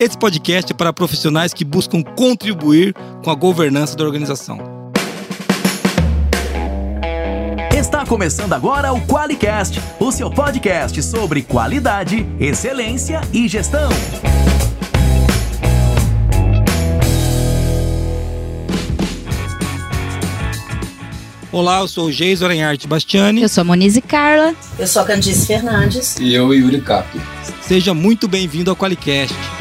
Esse podcast é para profissionais que buscam contribuir com a governança da organização. Está começando agora o QualiCast, o seu podcast sobre qualidade, excelência e gestão. Olá, eu sou o Geis Oranharte Bastiani. Eu sou a Monize Carla. Eu sou a Candice Fernandes. E eu, Yuri Capi. Seja muito bem-vindo ao QualiCast.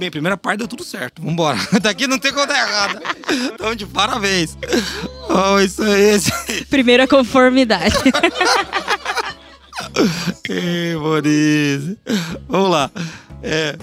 Bem, primeira parte deu tudo certo. Vambora. Daqui não tem conta errada. Então, de parabéns. Oh, isso é esse. Primeira conformidade. Ei, Maurício. Vamos lá. É,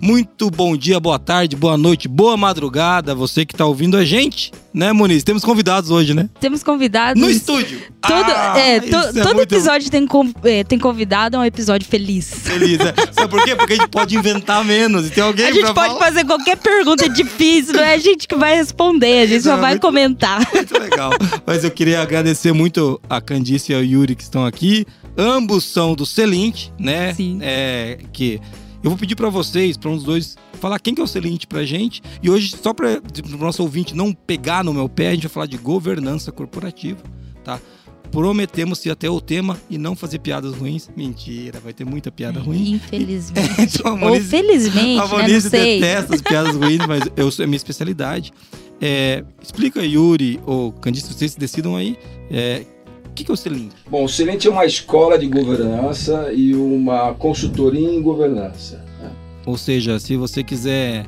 muito bom dia, boa tarde, boa noite, boa madrugada, você que está ouvindo a gente, né, Muniz? Temos convidados hoje, né? Temos convidados. No estúdio. Todo, Ah, é, to- é todo muito episódio tem, é, tem convidado, é um episódio feliz. Feliz, né? Sabe por quê? Porque a gente pode inventar menos e tem alguém A gente pode falar. fazer qualquer pergunta difícil, não é a gente que vai responder, a gente Isso só é vai muito- comentar. Muito legal. Mas eu queria agradecer muito a Candice e ao Yuri que estão aqui. Ambos são do Celint, né? Sim. É, que eu vou pedir pra vocês, pra um dos dois, falar quem que é o Celint pra gente. E hoje, só para o nosso ouvinte não pegar no meu pé, a gente vai falar de governança corporativa, tá? Prometemos ir até o tema e não fazer piadas ruins. Mentira, vai ter muita piada ruim. Infelizmente. Então, a Ou felizmente, a né? Monize sei. detesta as piadas ruins, mas eu, é minha especialidade. É, explica, Yuri ou Candice, vocês decidam aí. é, que, que é o Celint? Bom, o Silente é uma escola de governança e uma consultoria em governança. né? Ou seja, se você quiser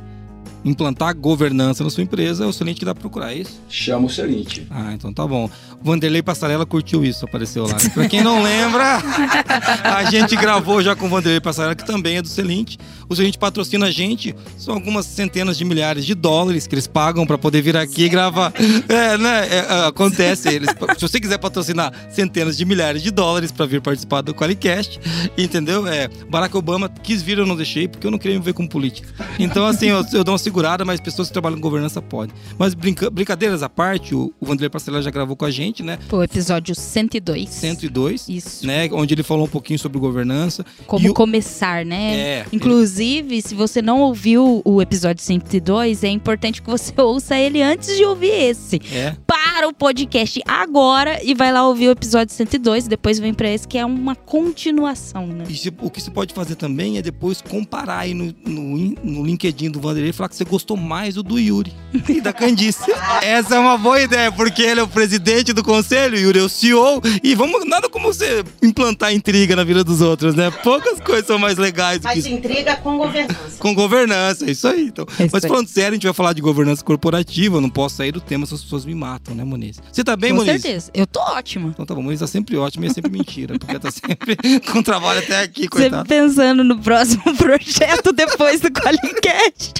implantar governança na sua empresa, é o Celint que dá pra procurar, é isso? Chama o Silente. Ah, então tá bom. O Vanderlei Passarela curtiu isso, apareceu lá. Pra quem não lembra, a gente gravou já com o Vanderlei Passarela, que também é do Celint. O Celint patrocina a gente, são algumas centenas de milhares de dólares que eles pagam pra poder vir aqui e gravar. É, né? É, é, acontece. Eles, se você quiser patrocinar centenas de milhares de dólares pra vir participar do Qualicast, entendeu? É, Barack Obama quis vir, eu não deixei, porque eu não queria me ver com política. Então, assim, eu, eu dou uma segurada, mas pessoas que trabalham com governança podem. Mas brinca- brincadeiras à parte, o, o Vanderlei Passarela já gravou com a gente, né? Pô, episódio 102. 102, Isso. né? Onde ele falou um pouquinho sobre governança. Como o- começar, né? É, Inclusive, se você não ouviu o episódio 102, é importante que você ouça ele antes de ouvir esse. É, Para o podcast agora e vai lá ouvir o episódio 102 e depois vem pra esse que é uma continuação, né? E se- o que você pode fazer também é depois comparar aí no, no, no LinkedIn do Vanderlei e falar que você gostou mais do do Yuri e da Candice. Essa é uma boa ideia, porque ele é o presidente do conselho, Yuri é o CEO, e vamos, nada como você implantar intriga na vida dos outros, né? Poucas coisas são mais legais do que Mas isso. intriga com governança. Com governança, é isso aí. Então. É isso Mas aí. falando sério, a gente vai falar de governança corporativa, eu não posso sair do tema, senão as pessoas me matam, né, Moniz? Você tá bem, Com Moniz? certeza. Eu tô ótima. Então tá bom, Moniz tá sempre ótimo e é sempre mentira, porque tá sempre com trabalho até aqui, Sempre coitado. pensando no próximo projeto depois do Qualicast.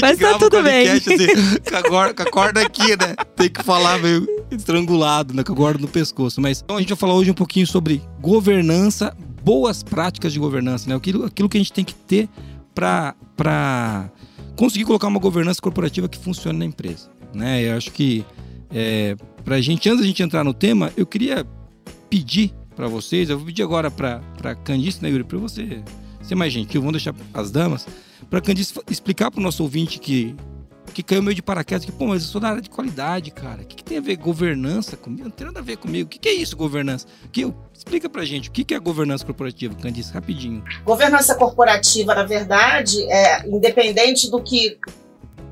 Sempre Mas tá grava tudo o bem. assim, com a, corda, com a corda aqui, né? Tem que falar meio estrangulado, né? Com a corda no pescoço. Mas então a gente vai falar hoje um pouquinho sobre governança, boas práticas de governança, né? Aquilo, aquilo que a gente tem que ter pra conseguir colocar uma governança corporativa que funcione na empresa, né? Eu acho que é, pra gente, antes da gente entrar no tema, eu queria pedir pra vocês, eu vou pedir agora pra Candice, né, Yuri, pra você ser mais gentil, vamos deixar as damas, pra Candice explicar pro nosso ouvinte que, que caiu meio de paraquedas, que, pô, mas eu sou da área de qualidade, cara. O que, que tem a ver governança comigo? Não tem nada a ver comigo. O que, que é isso, governança? Que, explica pra gente, o que, que é governança corporativa, Candice, rapidinho. Governança corporativa, na verdade, é independente do que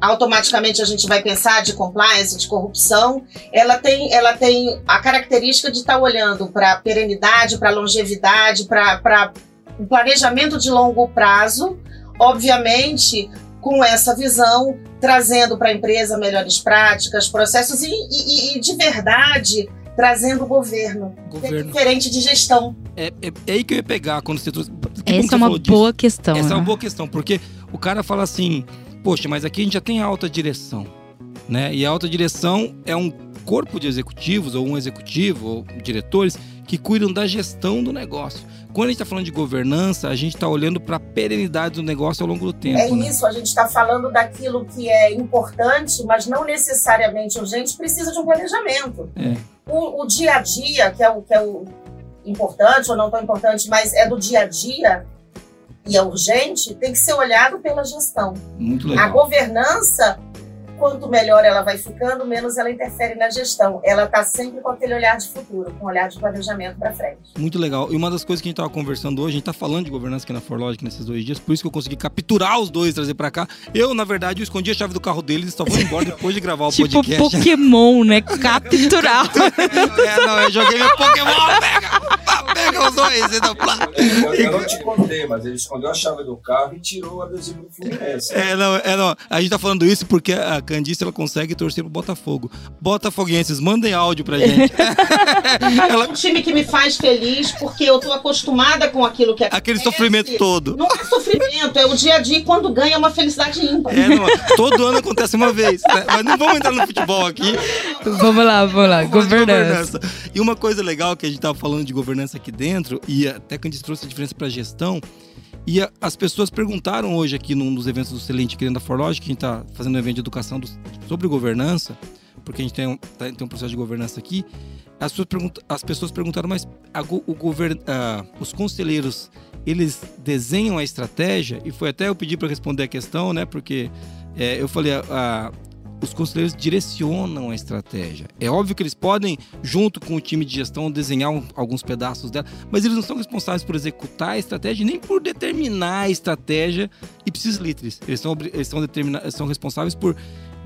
automaticamente a gente vai pensar de compliance, de corrupção, ela tem, ela tem a característica de estar olhando para perenidade, para longevidade, para o planejamento de longo prazo, obviamente com essa visão, trazendo para a empresa melhores práticas, processos e, e- e, de verdade trazendo governo, que é Governo. diferente de gestão. É, é, é aí que eu ia pegar quando você trouxe. que que Essa é uma falou disso. boa questão. Essa é né? uma boa questão, porque o cara fala assim, poxa, mas aqui a gente já tem a alta direção, né? E a alta direção é um corpo de executivos, ou um executivo, ou diretores, que cuidam da gestão do negócio. Quando a gente está falando de governança, a gente está olhando para a perenidade do negócio ao longo do tempo. É né? isso, a gente está falando daquilo que é importante, mas não necessariamente urgente, precisa de um planejamento. É. O, o dia a dia, que é o, que é o importante ou não tão importante, mas é do dia a dia e é urgente, tem que ser olhado pela gestão. Muito A legal. governança, quanto melhor ela vai ficando, menos ela interfere na gestão. Ela está sempre com aquele olhar de futuro, com um olhar de planejamento para frente. Muito legal. E uma das coisas que a gente tava conversando hoje, a gente tá falando de governança aqui na Forlogic nesses dois dias, por isso que eu consegui capturar os dois e trazer pra cá. Eu, na verdade, eu escondi a chave do carro deles e só vou embora depois de gravar o Tipo podcast. Pokémon, né? Capturar. é, não, eu joguei meu Pokémon, pega! Pega os dois, e plá. Eu, eu não te contei, mas ele escondeu a chave do carro e tirou o adesivo do Fluminense. É, não, é, não. A gente tá falando isso porque a Candice ela consegue torcer pro Botafogo. Botafoguenses, mandem áudio pra gente. É ela, um time que me faz feliz porque eu tô acostumada com aquilo que aquele acontece. sofrimento todo. Não é sofrimento, é o dia a dia e quando ganha é uma felicidade ímpar. É, não, todo ano acontece uma vez. né? Mas não vamos entrar no futebol aqui. vamos lá, vamos lá. Vamos de Governança. E uma coisa legal que a gente tava falando de governança aqui dentro, e até que a gente trouxe a diferença para gestão, e a- as pessoas perguntaram hoje aqui num dos eventos do Excelente Querendo da Forlogic, que a gente tá fazendo um evento de educação do- sobre governança, porque a gente tem um, tá- tem um processo de governança aqui. As pessoas, pergunta- as pessoas perguntaram, mas a o govern, ah, os conselheiros, eles desenham a estratégia? E foi até eu pedi para responder a questão, né? Porque é, eu falei, ah, os conselheiros direcionam a estratégia. É óbvio que eles podem, junto com o time de gestão, desenhar alguns pedaços dela, mas eles não são responsáveis por executar a estratégia nem por determinar a estratégia ipsis litteris. Eles são, eles são, são responsáveis por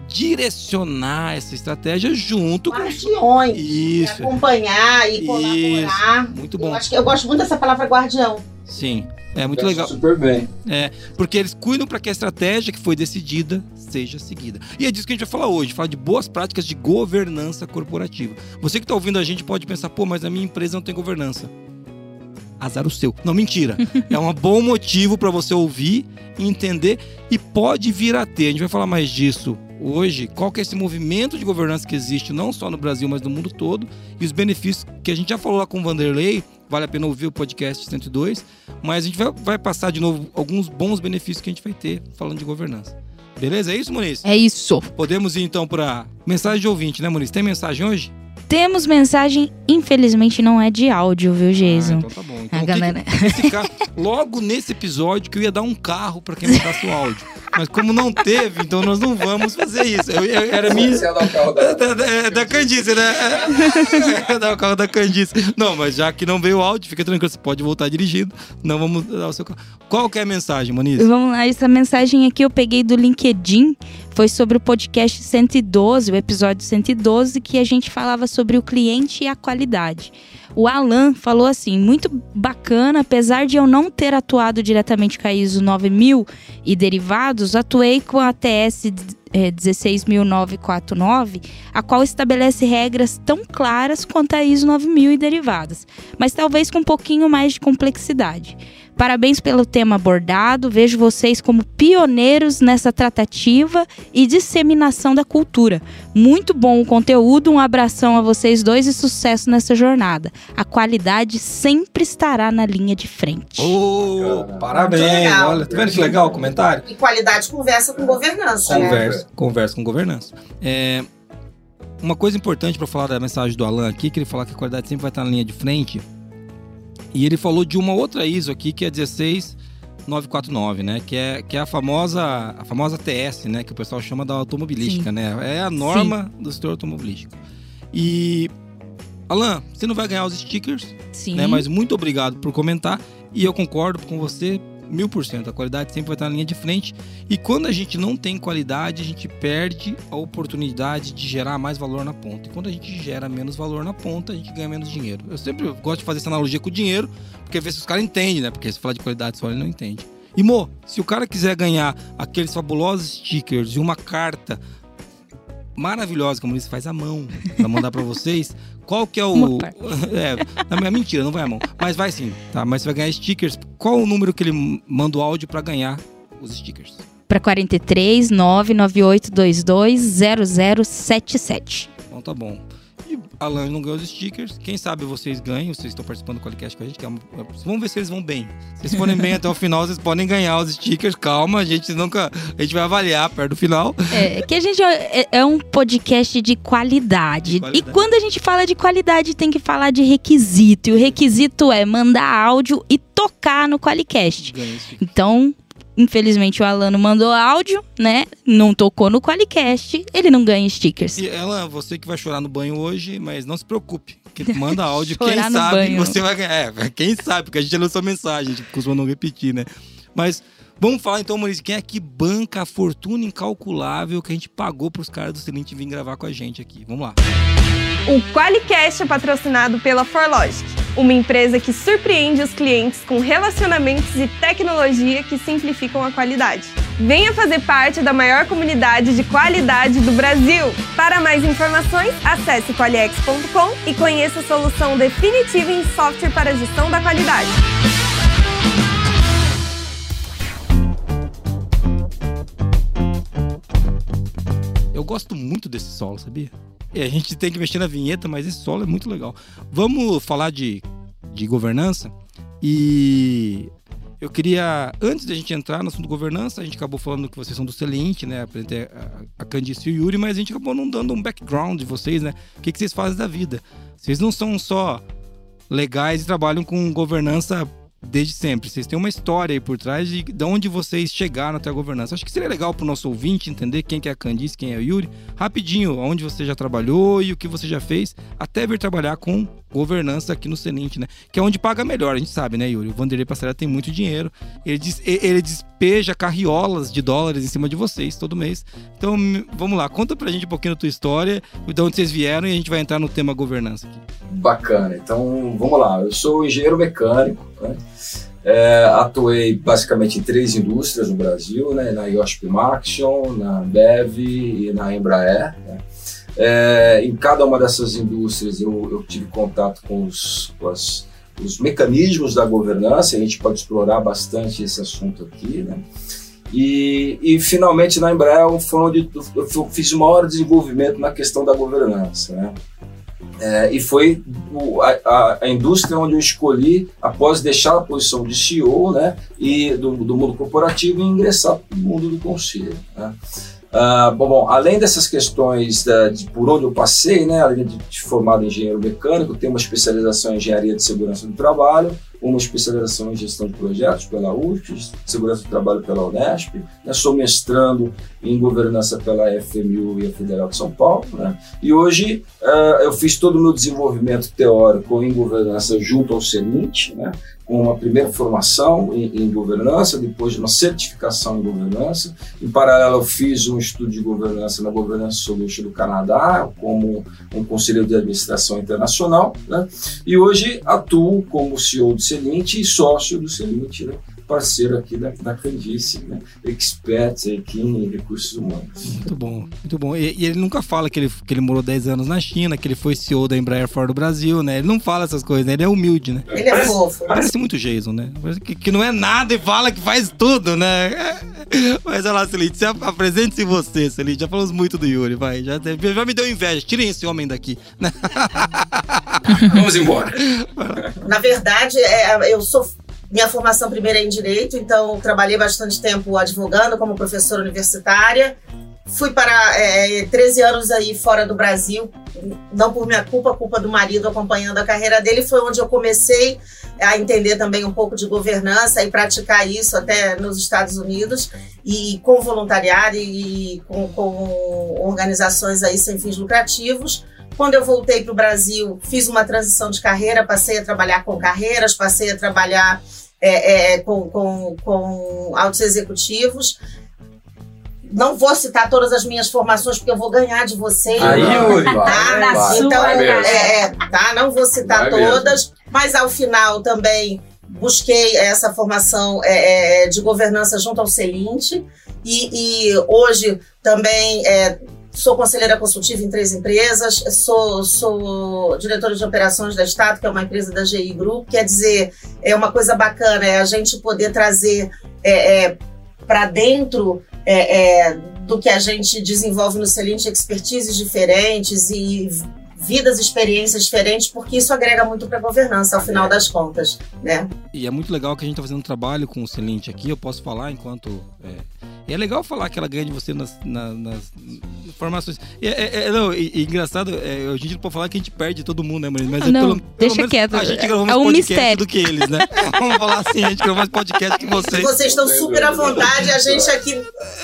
direcionar essa estratégia junto com Guardiões. isso. Acompanhar e colaborar. Muito Eu, bom. acho que, eu gosto muito dessa palavra guardião. Sim, é muito legal. Super bem. Porque eles cuidam para que a estratégia que foi decidida seja seguida. E é disso que a gente vai falar hoje, falar de boas práticas de governança corporativa. Você que está ouvindo a gente pode pensar, pô, mas a minha empresa não tem governança. Azar o seu. Não, mentira. é um bom motivo para você ouvir, entender e pode vir a ter. A gente vai falar mais disso hoje. Qual que é esse movimento de governança que existe não só no Brasil, mas no mundo todo e os benefícios que a gente já falou lá com o Vanderlei. Vale a pena ouvir o podcast 102. Mas a gente vai, vai passar de novo alguns bons benefícios que a gente vai ter falando de governança. Beleza? É isso, Muniz? É isso. Podemos ir então para mensagem de ouvinte, né, Muniz? Tem mensagem hoje? Temos mensagem, infelizmente não é de áudio, viu, Ah, Jason? então tá. Então, A que galera- que- cara, logo nesse episódio que eu ia dar um carro para quem mandasse o áudio. Mas como não teve, então nós não vamos fazer isso. Eu- eu- era minha. Você ia dar o carro da... Da, da- da Candice, né? É, Dá o carro da Candice. Não, mas já que não veio o áudio, fica tranquilo, você pode voltar dirigindo. Não vamos dar o seu carro. Qual que é a mensagem, Moniz? Vamos lá, essa mensagem aqui eu peguei do LinkedIn, foi sobre o podcast 112, o episódio 112, que a gente falava sobre o cliente e a qualidade. O Alan falou assim: muito bacana, apesar de eu não ter atuado diretamente com a ISO 9000 e derivados, atuei com a TS eh, 16949, a qual estabelece regras tão claras quanto a ISO 9000 e derivadas, mas talvez com um pouquinho mais de complexidade. Parabéns pelo tema abordado. Vejo vocês como pioneiros nessa tratativa e disseminação da cultura. Muito bom o conteúdo. Um abração a vocês dois e sucesso nessa jornada. A qualidade sempre estará na linha de frente. Cara, parabéns! Olha, tá vendo que legal o comentário? E qualidade conversa com governança, né? Conversa, conversa com governança. É, uma coisa importante para falar da mensagem do Alan aqui, que ele fala que a qualidade sempre vai estar na linha de frente. E ele falou de uma outra ISO aqui, que é 16949, né? Que é, que é a famosa a famosa TS, né? Que o pessoal chama da automobilística, né? É a norma do setor automobilístico. E Alan, você não vai ganhar os stickers, Sim. né? Mas muito obrigado por comentar. E eu concordo com você mil por cento. A qualidade sempre vai estar na linha de frente. E quando a gente não tem qualidade, a gente perde a oportunidade de gerar mais valor na ponta. E quando a gente gera menos valor na ponta, a gente ganha menos dinheiro. Eu sempre gosto de fazer essa analogia com o dinheiro, porque ver se os caras entendem, né? Porque se falar de qualidade só ele não entende. E Mo, se o cara quiser ganhar aqueles fabulosos stickers e uma carta maravilhosa, como ele faz à mão, pra mandar pra vocês, qual que é o. É, não, é mentira, não vai à mão. Mas vai sim, tá? Mas você vai ganhar stickers. Qual o número que ele manda o áudio pra ganhar os stickers? Para 43 99822 0077. Então tá bom. Alan não ganhou os stickers. Quem sabe vocês ganham, vocês estão participando do Qualicast com a gente. Que é uma... Vamos ver se eles vão bem. Se eles forem bem até o final, vocês podem ganhar os stickers. Calma, a gente nunca. A gente vai avaliar perto do final. É, que a gente é, é um podcast de qualidade. De qualidade. E quando a gente fala de qualidade, tem que falar de requisito. E o requisito é mandar áudio e tocar no Qualicast. Então, infelizmente, o Alano mandou áudio, né? Não tocou no Qualicast, ele não ganha stickers. E ela, você que vai chorar no banho hoje, mas não se preocupe. Que manda áudio, quem sabe banho. você vai ganhar. É, quem sabe, porque a gente sua mensagem, a gente costuma não repetir, né? Mas vamos falar então, Maurício, quem é que banca a fortuna incalculável que a gente pagou pros caras do Celente vir gravar com a gente aqui? Vamos lá. O Qualicast é patrocinado pela Forlogic, uma empresa que surpreende os clientes com relacionamentos e tecnologia que simplificam a qualidade. Venha fazer parte da maior comunidade de qualidade do Brasil. Para mais informações, acesse qualiex.com e conheça a solução definitiva em software para gestão da qualidade. Eu gosto muito desse solo, sabia? E a gente tem que mexer na vinheta, mas esse solo é muito legal. Vamos falar de, de governança e eu queria, antes da gente entrar no assunto governança, a gente acabou falando que vocês são do Celente, né? Apresentei a, a Candice e o Yuri, mas a gente acabou não dando um background de vocês, né? O que, que vocês fazem da vida? Vocês não são só legais e trabalham com governança desde sempre. Vocês têm uma história aí por trás de, de onde vocês chegaram até a governança. Acho que seria legal para o nosso ouvinte entender quem que é a Candice, quem é o Yuri. Rapidinho, onde você já trabalhou e o que você já fez, até vir trabalhar com governança aqui no Celente, né? Que é onde paga melhor, a gente sabe, né, Yuri? O Vanderlei Passarela tem muito dinheiro. Ele, ele despeja carriolas de dólares em cima de vocês todo mês. Então, vamos lá, conta pra gente um pouquinho da tua história, de onde vocês vieram e a gente vai entrar no tema governança aqui. Bacana. Então, vamos lá. Eu sou engenheiro mecânico. Né? É, atuei basicamente em três indústrias no Brasil, né? na IOSP Maxion, na Bev e na Embraer. né? É, em cada uma dessas indústrias eu, eu tive contato com os, com as- os mecanismos da governança, a gente pode explorar bastante esse assunto aqui. Né? E, e finalmente na Embraer foi onde eu fiz o maior desenvolvimento na questão da governança. Né? É, e foi o- a- a indústria onde eu escolhi, após deixar a posição de CEO né, e do, do mundo corporativo, e ingressar no mundo do conselho. Né. Ah, bom, bom, além dessas questões da- de por onde eu passei, né, além de, de formado em engenheiro mecânico, tenho uma especialização em engenharia de segurança do trabalho, uma especialização em gestão de projetos pela UFES, segurança do trabalho pela Unesp, né, sou mestrando em governança pela FMU e a Federal de São Paulo, né, e hoje ah, eu fiz todo o meu desenvolvimento teórico em governança junto ao CENIT, né, uma primeira formação em, em governança, depois de uma certificação em governança. Em paralelo, eu fiz um estudo de governança na Governance Solution do Canadá, como um conselheiro de administração internacional, né, e hoje atuo como CEO do CENIT e sócio do CENIT, né, parceiro aqui da, da Candice, né, expert aqui em recursos humanos. Muito bom, muito bom. E, e ele nunca fala que ele, que ele morou 10 anos na China, que ele foi CEO da Embraer fora do Brasil, né? Ele não fala essas coisas, né? Ele é humilde, né? Ele é fofo. Parece muito Jason, né? Parece que, que não é nada e fala que faz tudo, né? Mas olha lá, Celite, se ap- apresente-se você, Celite. Já falamos muito do Yuri, vai. Já, já me deu inveja. Tirem esse homem daqui. Vamos embora. Na verdade, é, eu sou. Minha formação primeira é em direito, então trabalhei bastante tempo advogando como professora universitária. Fui para é, 13 anos aí fora do Brasil, não por minha culpa, culpa do marido acompanhando a carreira dele. Foi onde eu comecei a entender também um pouco de governança e praticar isso até nos Estados Unidos e com voluntariado e com, com organizações aí sem fins lucrativos. Quando eu voltei para o Brasil, fiz uma transição de carreira, passei a trabalhar com carreiras, passei a trabalhar é, é, com, com, com altos executivos. Não vou citar todas as minhas formações, porque eu vou ganhar de vocês. Aí, Yuri, Tá? vai, Na vai. Então, é, é, tá? Não vou citar Vai mesmo. todas, mas ao final também busquei essa formação é, é, de governança junto ao Celinte e, e hoje também é, sou conselheira consultiva em três empresas, sou, sou diretora de operações da Estado, que é uma empresa da GI Group, quer dizer, é uma coisa bacana, é a gente poder trazer é, é, para dentro é, é, do que a gente desenvolve no Celinte expertises diferentes e vidas, experiências diferentes, porque isso agrega muito para a governança, ao final das contas, né? E é muito legal que a gente está fazendo um trabalho com o Celente aqui, eu posso falar enquanto... É, e é legal falar que ela ganha de você nas, nas, nas informações. E, é, é, não, e, e engraçado, é, a gente não pode falar que a gente perde todo mundo, né, Marina? Mas Ah, não, pelo, pelo deixa menos quieto. A gente gravou mais É um podcast mistério. do que eles, né? Vamos falar assim, a gente gravou mais podcast que vocês. Vocês estão super à vontade, a gente aqui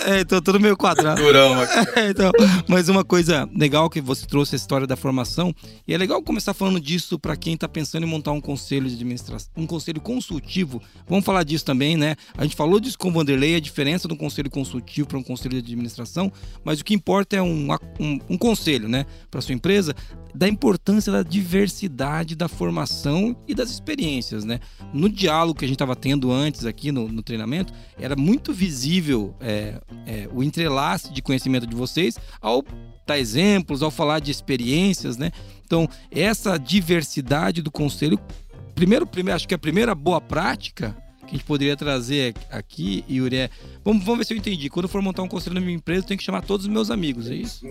É, então tudo meio quadrado. Durão aqui. É, então, mas uma coisa legal que você trouxe a história da formação, e é legal começar falando disso para quem está pensando em montar um conselho de administração, um conselho consultivo. Vamos falar disso também, né? A gente falou disso com o Vanderlei, a diferença do conselho consultivo para um conselho de administração, mas o que importa é um, um, um conselho, né, para sua empresa, da importância da diversidade da formação e das experiências, né? No diálogo que a gente estava tendo antes aqui no, no treinamento, era muito visível é, é, o entrelace de conhecimento de vocês ao dar exemplos, ao falar de experiências, né? Então, essa diversidade do conselho, primeiro, primeiro acho que a primeira boa prática que a gente poderia trazer aqui, Yuri, é. Vamos, vamos ver se eu entendi. Quando for montar um conselho na minha empresa, eu tenho que chamar todos os meus amigos, é isso?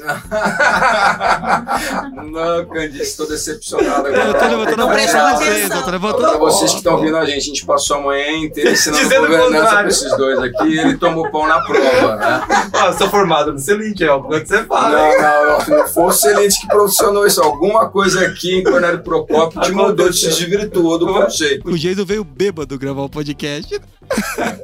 Não, Candice, estou decepcionado agora. Eu tô levantando a pra vocês, eu tô levantando vocês que estão ouvindo a gente, a gente passou a manhã inteira ensinando Dizendo o governança contrário. para esses dois aqui e ele tomou pão na prova, né? Eu sou formado no Celite, é o que você fala. Não, não, não, não foi o Celente que profissionou isso. Alguma coisa aqui em Cornélio Procópio te mudou, te desvirtuou do conceito. O Jason veio bêbado gravar o podcast.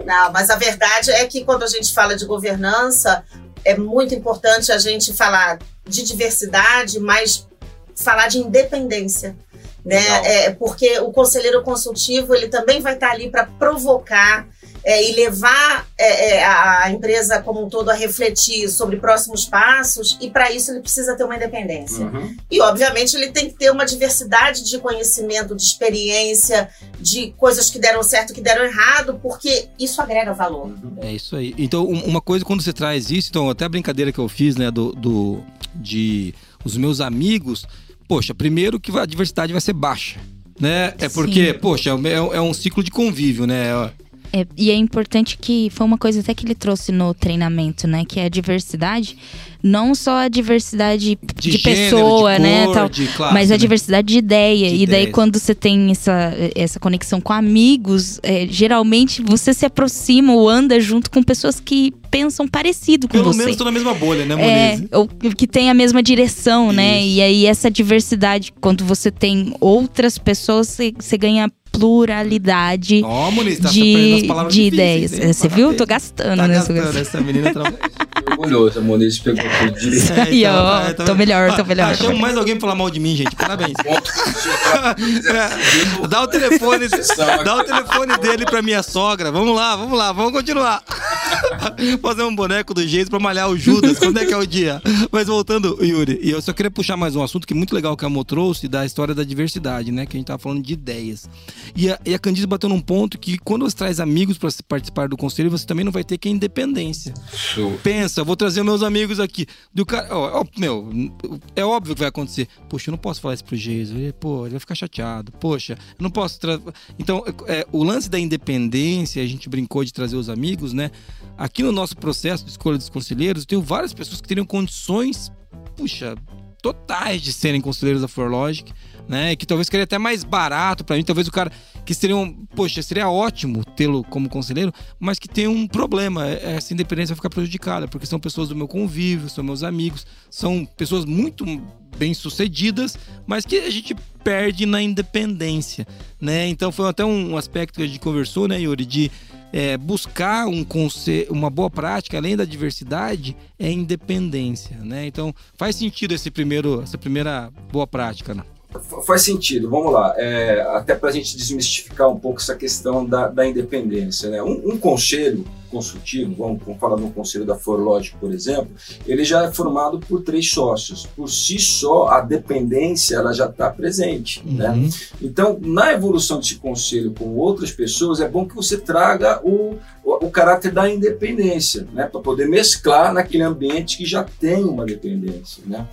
Não, mas a verdade é que quando a gente fala de governança, é muito importante a gente falar de diversidade, mas falar de independência. Né? Legal. É, porque o conselheiro consultivo ele também vai estar ali para provocar é, e levar é, é, a empresa como um todo a refletir sobre próximos passos, e para isso ele precisa ter uma independência. Uhum. E, obviamente, ele tem que ter uma diversidade de conhecimento, de experiência, de coisas que deram certo, que deram errado, porque isso agrega valor. É isso aí. Então, um- uma coisa, quando você traz isso, então, até a brincadeira que eu fiz, né, do, do de os meus amigos, poxa, primeiro que a diversidade vai ser baixa, né? É porque, poxa, é, é um ciclo de convívio, né? É, e é importante que foi uma coisa até que ele trouxe no treinamento, né? Que é a diversidade, não só a diversidade de, gênero, pessoa, de né? cor, tal, de classe, mas a né? diversidade de ideia. De e daí, ideias. quando você tem essa, essa conexão com amigos, é, geralmente você se aproxima ou anda junto com pessoas que pensam parecido com Pelo você. menos tô na mesma bolha, né, É, Moniz? ou que tem a mesma direção, né? Isso. E aí essa diversidade, quando você tem outras pessoas, você, você ganha pluralidade Ó, Moniz, tá aprendendo as de, palavras de ideias. hein? Você viu? Tô Parabéns. gastando Tá nessa gastando, essa menina trabalha. Orgulhoso, a Moniz pegou tudo direito. É, Aí, ó, é, tá tô melhor, tô melhor. ah, chama mais alguém pra falar mal de mim, gente. Parabéns. É, dá o telefone, dá o telefone dele pra minha sogra. Vamos lá, vamos lá, vamos continuar. Fazer um boneco do jeito pra malhar o Judas. Quando é que é o dia? Mas voltando, Yuri, e eu só queria puxar mais um assunto que é muito legal que a Mo trouxe da história da diversidade, né? Que a gente tava falando de ideias. E a, e a Candice bateu num ponto que quando você traz amigos se participar do conselho, você também não vai ter que a independência. Pensa, vou trazer meus amigos aqui. Do cara, ó, ó, meu, é óbvio que vai acontecer. Poxa, eu não posso falar isso pro Jesus. Ele, Pô, ele vai ficar chateado. Poxa, eu não posso. Tra... Então, é, o lance da independência, a gente brincou de trazer os amigos, né? Aqui no nosso processo de escolha dos conselheiros, eu tenho várias pessoas que teriam condições, puxa, totais de serem conselheiros da Forlogic, né? Que talvez seria até mais barato pra mim. Talvez o cara que seriam, poxa, seria ótimo tê-lo como conselheiro, mas que tem um problema. é- Essa independência vai ficar prejudicada, porque são pessoas do meu convívio, são meus amigos, são pessoas muito bem sucedidas, mas que a gente perde na independência, né? Então foi até um aspecto que a gente conversou, né, Yuri, de é, buscar um uma boa prática, além da diversidade, é independência, né? Então faz sentido esse primeiro, essa primeira boa prática, né? Fa- Faz sentido, vamos lá. É, até para a gente desmistificar um pouco essa questão da, da independência. Né? Um, um conselho consultivo, vamos, vamos falar no conselho da Forlogic, por exemplo, ele já é formado por três sócios. Por si só, a dependência ela já está presente. Né? Uhum. Então, na evolução desse conselho com outras pessoas, é bom que você traga o, o, o, o caráter da independência, né? Para poder mesclar naquele ambiente que já tem uma dependência, né?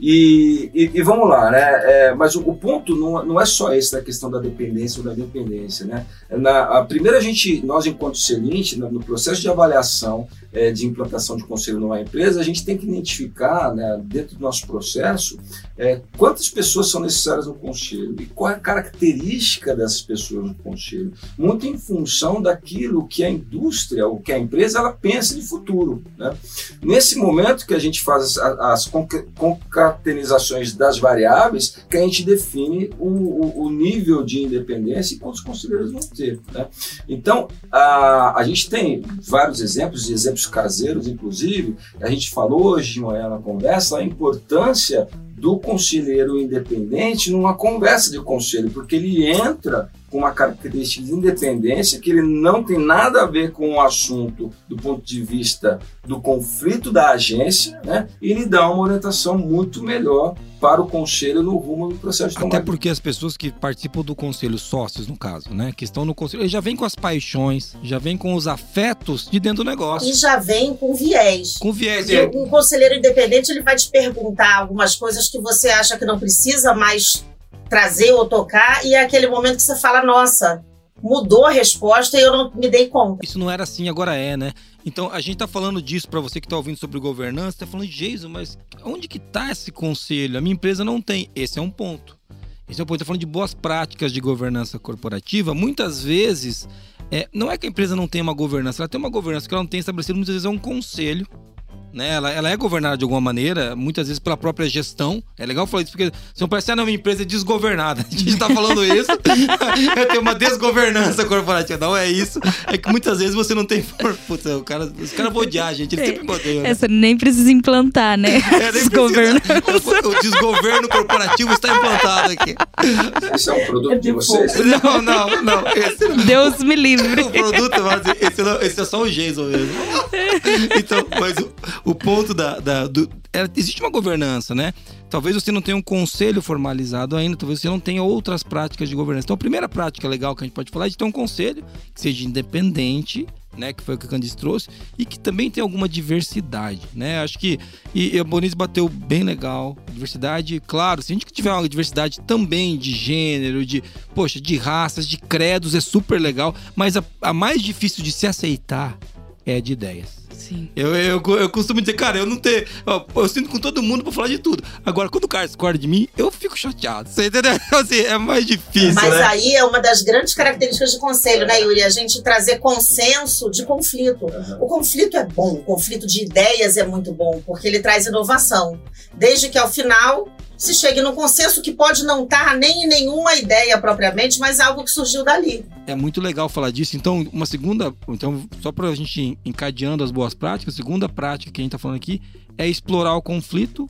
E, e, e vamos lá, né? É, mas o, o, ponto não, não é só esse da questão da dependência ou da dependência, né? Na, a primeira a gente, nós enquanto Celinte, no, no processo de avaliação é, de implantação de conselho numa empresa, a gente tem que identificar, né, dentro do nosso processo, é, quantas pessoas são necessárias no conselho e qual é a característica dessas pessoas no conselho. Muito em função daquilo que a indústria, ou que a empresa, ela pensa de futuro. Né? Nesse momento que a gente faz as, as concatenizações das variáveis, que a gente define o, o, o nível de independência e quantos conselheiros vão ter. Né? Então, a, a gente tem vários exemplos, exemplos caseiros, inclusive, a gente falou hoje de manhã na conversa, a importância do conselheiro independente numa conversa de conselho, porque ele entra com uma característica de independência que ele não tem nada a ver com o assunto do ponto de vista do conflito da agência, né? E ele dá uma orientação muito melhor para o conselho no rumo do processo de tomada. Até porque as pessoas que participam do conselho, sócios no caso, né, que estão no conselho, eles já vêm com as paixões, já vêm com os afetos de dentro do negócio. E já vem com viés. Com viés. E é. um conselheiro independente, ele vai te perguntar algumas coisas que você acha que não precisa mais trazer ou tocar, e é aquele momento que você fala, nossa, mudou a resposta e eu não me dei conta. Isso não era assim, agora é, né? Então a gente tá falando disso para você que tá ouvindo sobre governança, tá falando, Jason, mas onde que tá esse conselho? A minha empresa não tem. Esse é um ponto. Esse é um ponto. Tá falando de boas práticas de governança corporativa. Muitas vezes, é, não é que a empresa não tenha uma governança, ela tem uma governança que ela não tem estabelecido, muitas vezes é um conselho né? Ela, ela é governada de alguma maneira, muitas vezes pela própria gestão. É legal falar isso, porque se não parece, ah, não, minha empresa é desgovernada. A gente tá falando isso, eu tenho uma desgovernança corporativa. Não é isso. É que muitas vezes você não tem. Putz, o cara, os caras vão odiar a gente, eles sempre odeiam. Né? Essa nem precisa implantar, né? É, desgovernança. O, o, desgoverno corporativo está implantado aqui. Esse é um produto de vocês? Não, não, não. Esse não. Deus me livre. o produto, mas esse, esse é só o Jason mesmo. Então, mas o, o ponto da. da do, é, existe uma governança, né? Talvez você não tenha um conselho formalizado ainda, talvez você não tenha outras práticas de governança. Então, a primeira prática legal que a gente pode falar é de ter um conselho que seja independente, né, que foi o que o Candice trouxe, e que também tem alguma diversidade, né? Acho que e, e a Bonis bateu bem legal. Diversidade, claro, se a gente tiver uma diversidade também de gênero, de, poxa, de raças, de credos, é super legal, mas a, a mais difícil de se aceitar é a de ideias. Sim. Eu, eu, eu costumo dizer, cara, eu não tenho. Eu, eu sinto com todo mundo pra falar de tudo. Agora, quando o cara discorda de mim, eu fico chateado. Você entendeu? Assim, é mais difícil. Mas né? aí é uma das grandes características de conselho, né, Yuri? A gente trazer consenso de conflito. O conflito é bom, o conflito de ideias é muito bom, porque ele traz inovação. Desde que ao final se chegue num consenso que pode não estar nem em nenhuma ideia propriamente, mas algo que surgiu dali. É muito legal falar disso. Então, uma segunda, então só para a gente encadeando as boas práticas, a segunda prática que a gente está falando aqui é explorar o conflito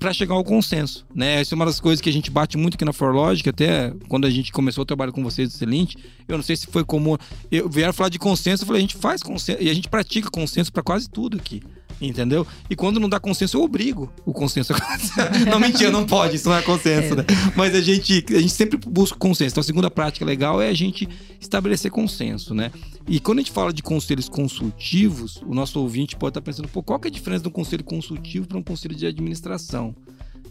para chegar ao consenso, né? Essa é uma das coisas que a gente bate muito aqui na Forlogic, até quando a gente começou o trabalho com vocês excelente. Eu não sei se foi comum. Eu vieram falar de consenso, eu falei, a gente faz consenso e a gente pratica consenso para quase tudo aqui. Entendeu? E quando não dá consenso, eu obrigo o consenso não, mentira, não pode, isso não é consenso, é. né? Mas a gente, a gente sempre busca consenso. Então, a segunda prática legal é a gente estabelecer consenso, né? E quando a gente fala de conselhos consultivos, o nosso ouvinte pode estar pensando, pô, qual que é a diferença de um conselho consultivo para um conselho de administração?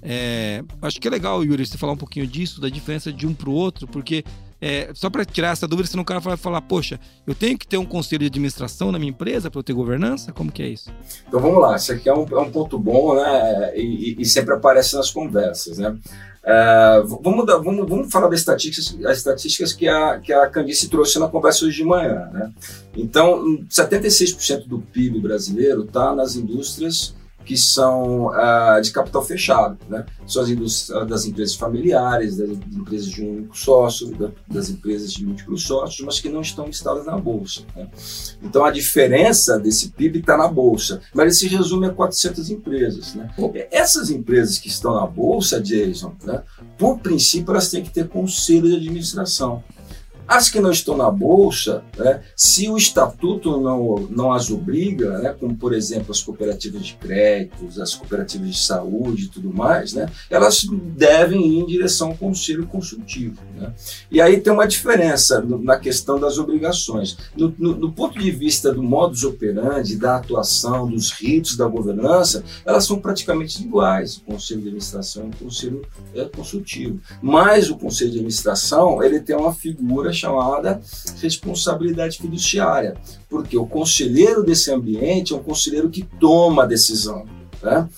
É, acho que é legal, Yuri, você falar um pouquinho disso, da diferença de um para o outro, porque é, só para tirar essa dúvida, senão o cara vai falar, poxa, eu tenho que ter um conselho de administração na minha empresa para eu ter governança? Como que é isso? Então vamos lá, isso aqui é um, é um ponto bom, né? E, e, sempre aparece nas conversas, né? É, vamos, dar, vamos, vamos falar das estatísticas, as estatísticas que a, que a Candice trouxe na conversa hoje de manhã, né? Então, 76% do PIB brasileiro está nas indústrias que são uh, de capital fechado, né? São as indústrias das empresas familiares, das empresas de um único sócio, da, das empresas de múltiplos sócios, mas que não estão listadas na bolsa. Né? Então a diferença desse PIB está na bolsa, mas ele se resume a 400 empresas. Né? Essas empresas que estão na bolsa, Jason, né? por princípio elas têm que ter conselho de administração. As que não estão na Bolsa, né, se o estatuto não, não as obriga, né, como por exemplo as cooperativas de créditos, as cooperativas de saúde e tudo mais, né, elas devem ir em direção ao conselho consultivo. Né? E aí tem uma diferença na questão das obrigações. No, no, no, ponto de vista do modus operandi, da atuação, dos ritos da governança, elas são praticamente iguais, o conselho de administração e o conselho é, consultivo. Mas o conselho de administração ele tem uma figura chamada responsabilidade fiduciária, porque o conselheiro desse ambiente é um conselheiro que toma a decisão. Né?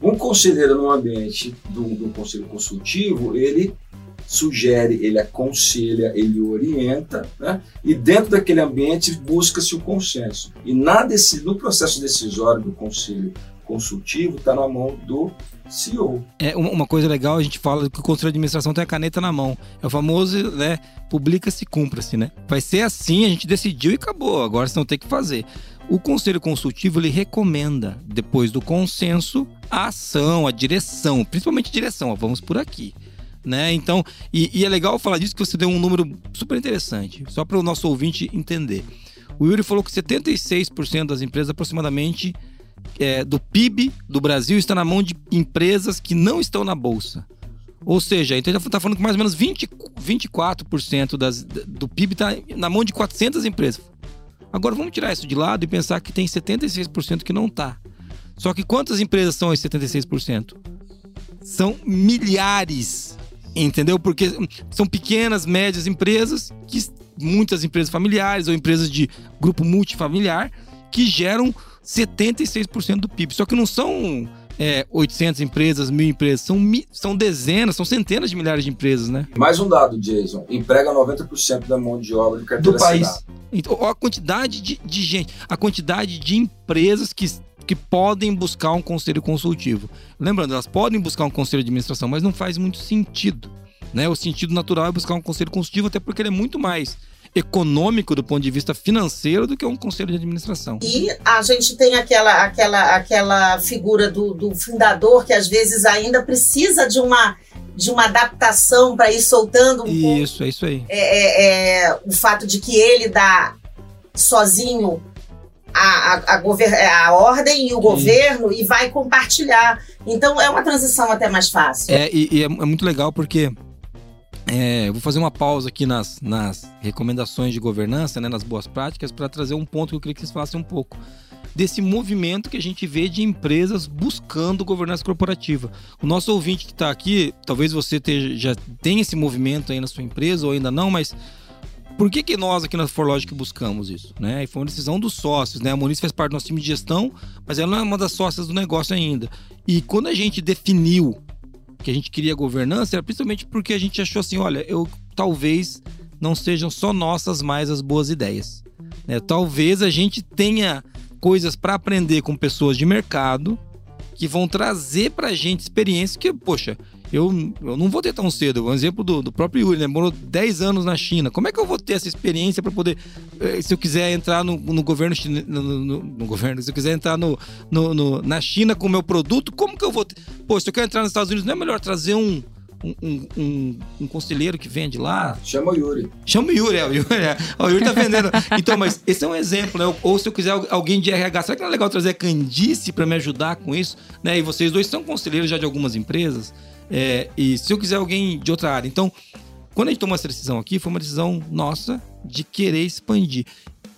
Um conselheiro no ambiente do, do conselho consultivo, ele sugere, ele aconselha, ele orienta, né? e dentro daquele ambiente busca-se o consenso. E na desse, no processo decisório do conselho consultivo está na mão do CEO. É uma coisa legal, a gente fala que o conselho de administração tem a caneta na mão. É o famoso, né, publica-se, cumpra-se, né? Vai ser assim, a gente decidiu e acabou, agora você não tem que fazer. O conselho consultivo ele recomenda, depois do consenso, a ação, a direção, principalmente direção, ó, vamos por aqui. Né? Então, e, e, é legal falar disso que você deu um número super interessante, só para o nosso ouvinte entender. O Yuri falou que 76% das empresas, aproximadamente, é, do PIB do Brasil está na mão de empresas que não estão na bolsa. Ou seja, então ele está falando que mais ou menos 20, 24% das, do PIB está na mão de 400 empresas. Agora vamos tirar isso de lado e pensar que tem 76% que não está. Só que quantas empresas são esses 76%? São milhares, entendeu? Porque são pequenas, médias empresas, que muitas empresas familiares ou empresas de grupo multifamiliar que geram 76% do PIB. Só que não são é, 800 empresas, mil empresas, são, são dezenas, são centenas de milhares de empresas, né? Mais um dado, Jason: emprega 90% da mão de obra de carteira do país. Então, a quantidade de, de gente, a quantidade de empresas que que podem buscar um conselho consultivo. Lembrando, elas podem buscar um conselho de administração, mas não faz muito sentido. Né? O sentido natural é buscar um conselho consultivo, até porque ele é muito mais econômico do ponto de vista financeiro do que um conselho de administração. E a gente tem aquela, aquela, aquela figura do, do fundador que às vezes ainda precisa de uma de uma adaptação para ir soltando um isso, pouco. é isso aí. É, é, é, o fato de que ele dá sozinho a, a, a, a ordem e o governo e vai compartilhar. Então é uma transição até mais fácil. É, e, e é, é muito legal porque é, eu vou fazer uma pausa aqui nas, nas recomendações de governança, né, nas boas práticas, para trazer um ponto que eu queria que vocês falassem um pouco desse movimento que a gente vê de empresas buscando governança corporativa. O nosso ouvinte que está aqui, talvez você já tenha esse movimento aí na sua empresa ou ainda não, mas por que, que nós aqui na Forlogic buscamos isso? Né? E foi uma decisão dos sócios, né? A Moniz faz parte do nosso time de gestão, mas ela não é uma das sócias do negócio ainda. E quando a gente definiu que a gente queria governança era principalmente porque a gente achou assim, olha, eu talvez não sejam só nossas mais as boas ideias. Né? Talvez a gente tenha coisas para aprender com pessoas de mercado que vão trazer para a gente experiência que, poxa, eu, eu não vou ter tão cedo. Um exemplo do, do próprio Yuri, né? Morou 10 anos na China. Como é que eu vou ter essa experiência para poder, eh, se eu quiser entrar no, no governo chinês, no, no, no, governo, se eu quiser entrar no, na China com o meu produto, como que eu vou ter? Pô, se eu quero entrar nos Estados Unidos, não é melhor trazer um, um, um, um, conselheiro que vende lá. Chama o Yuri. Chama o Yuri, é, o Yuri, é. O Yuri tá vendendo. Então, mas esse é um exemplo, né? Ou se eu quiser alguém de RH, será que não é legal trazer a Candice para me ajudar com isso? Né? E vocês dois são conselheiros já de algumas empresas. É, e se eu quiser alguém de outra área. Então, quando a gente tomou essa decisão aqui, foi uma decisão nossa de querer expandir.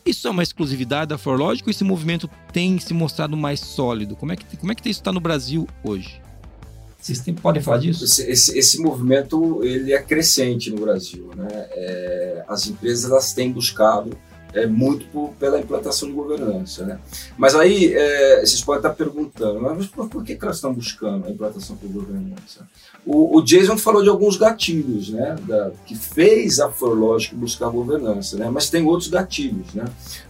Isso é uma exclusividade da Forlogic ou esse movimento tem se mostrado mais sólido? Como é que, como é que isso está no Brasil hoje? Vocês tem, podem falar disso? Esse, esse, esse, movimento ele é crescente no Brasil. Né? É, as empresas elas têm buscado é, muito por, pela implantação de governança. Né? Mas aí é, vocês podem estar perguntando, mas por, por que, que estão buscando a implantação por governança? O, o, Jason falou de alguns gatilhos né, da, que fez a Forlogic buscar governança, né? mas tem outros gatilhos. Né?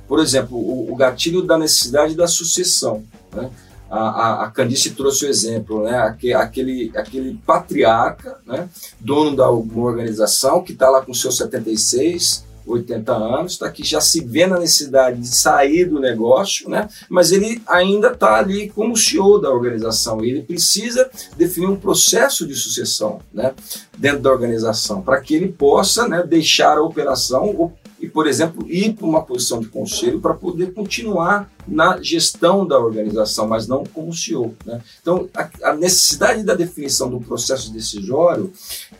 Por exemplo, o, o gatilho da necessidade da sucessão. Né? A, a, a, Candice trouxe o exemplo, né? aquele, aquele patriarca, né? dono da uma organização, que está lá com seus 76, 80 anos, está aqui já se vê na necessidade de sair do negócio, né? mas ele ainda está ali como CEO da organização. Ele precisa definir um processo de sucessão né? dentro da organização, para que ele possa né, deixar a operação e, por exemplo, ir para uma posição de conselho para poder continuar na gestão da organização, mas não como CEO. Né? Então, a, a, necessidade da definição do processo decisório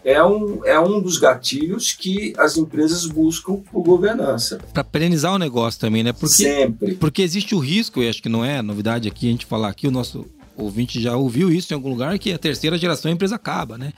é um, é um dos gatilhos que as empresas buscam por governança. Para perenizar o negócio também, né? Porque, Sempre. Porque existe o risco, e acho que não é novidade aqui a gente falar aqui, o nosso o ouvinte já ouviu isso em algum lugar, que a terceira geração a empresa acaba, né?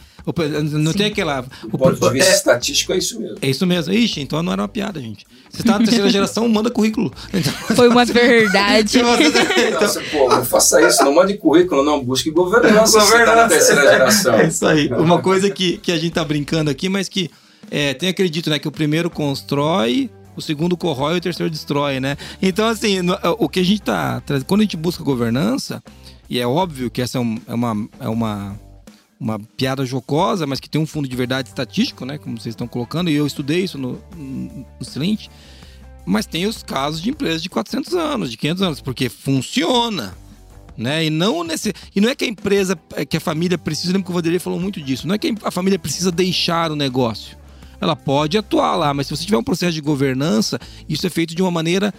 Não Sim. tem aquela. O ponto de vista é, estatístico é isso mesmo. É isso mesmo. Ixi, então não era uma piada, gente. Você tá na terceira geração, manda currículo. Então... Foi uma verdade. então... Nossa, pô, não faça isso, não mande currículo, não, busque governança. governança. Tá na terceira geração. É isso aí. Uma coisa que, que a gente tá brincando aqui, mas que é, tem acredito, né? Que o primeiro constrói, o segundo corrói e o terceiro destrói, né? Então, assim, o que a gente tá. Quando a gente busca governança e é óbvio que essa é, é, uma, é uma, uma piada jocosa, mas que tem um fundo de verdade estatístico, né? Como vocês estão colocando, e eu estudei isso no, no. Mas tem os casos de empresas de 400 anos, de 500 anos, porque funciona. Né? E não nesse, e não é que a empresa, é que a família precisa, lembro que o Vanderlei falou muito disso. Não é que a família precisa deixar o negócio. Ela pode atuar lá, mas se você tiver um processo de governança, isso é feito de uma maneira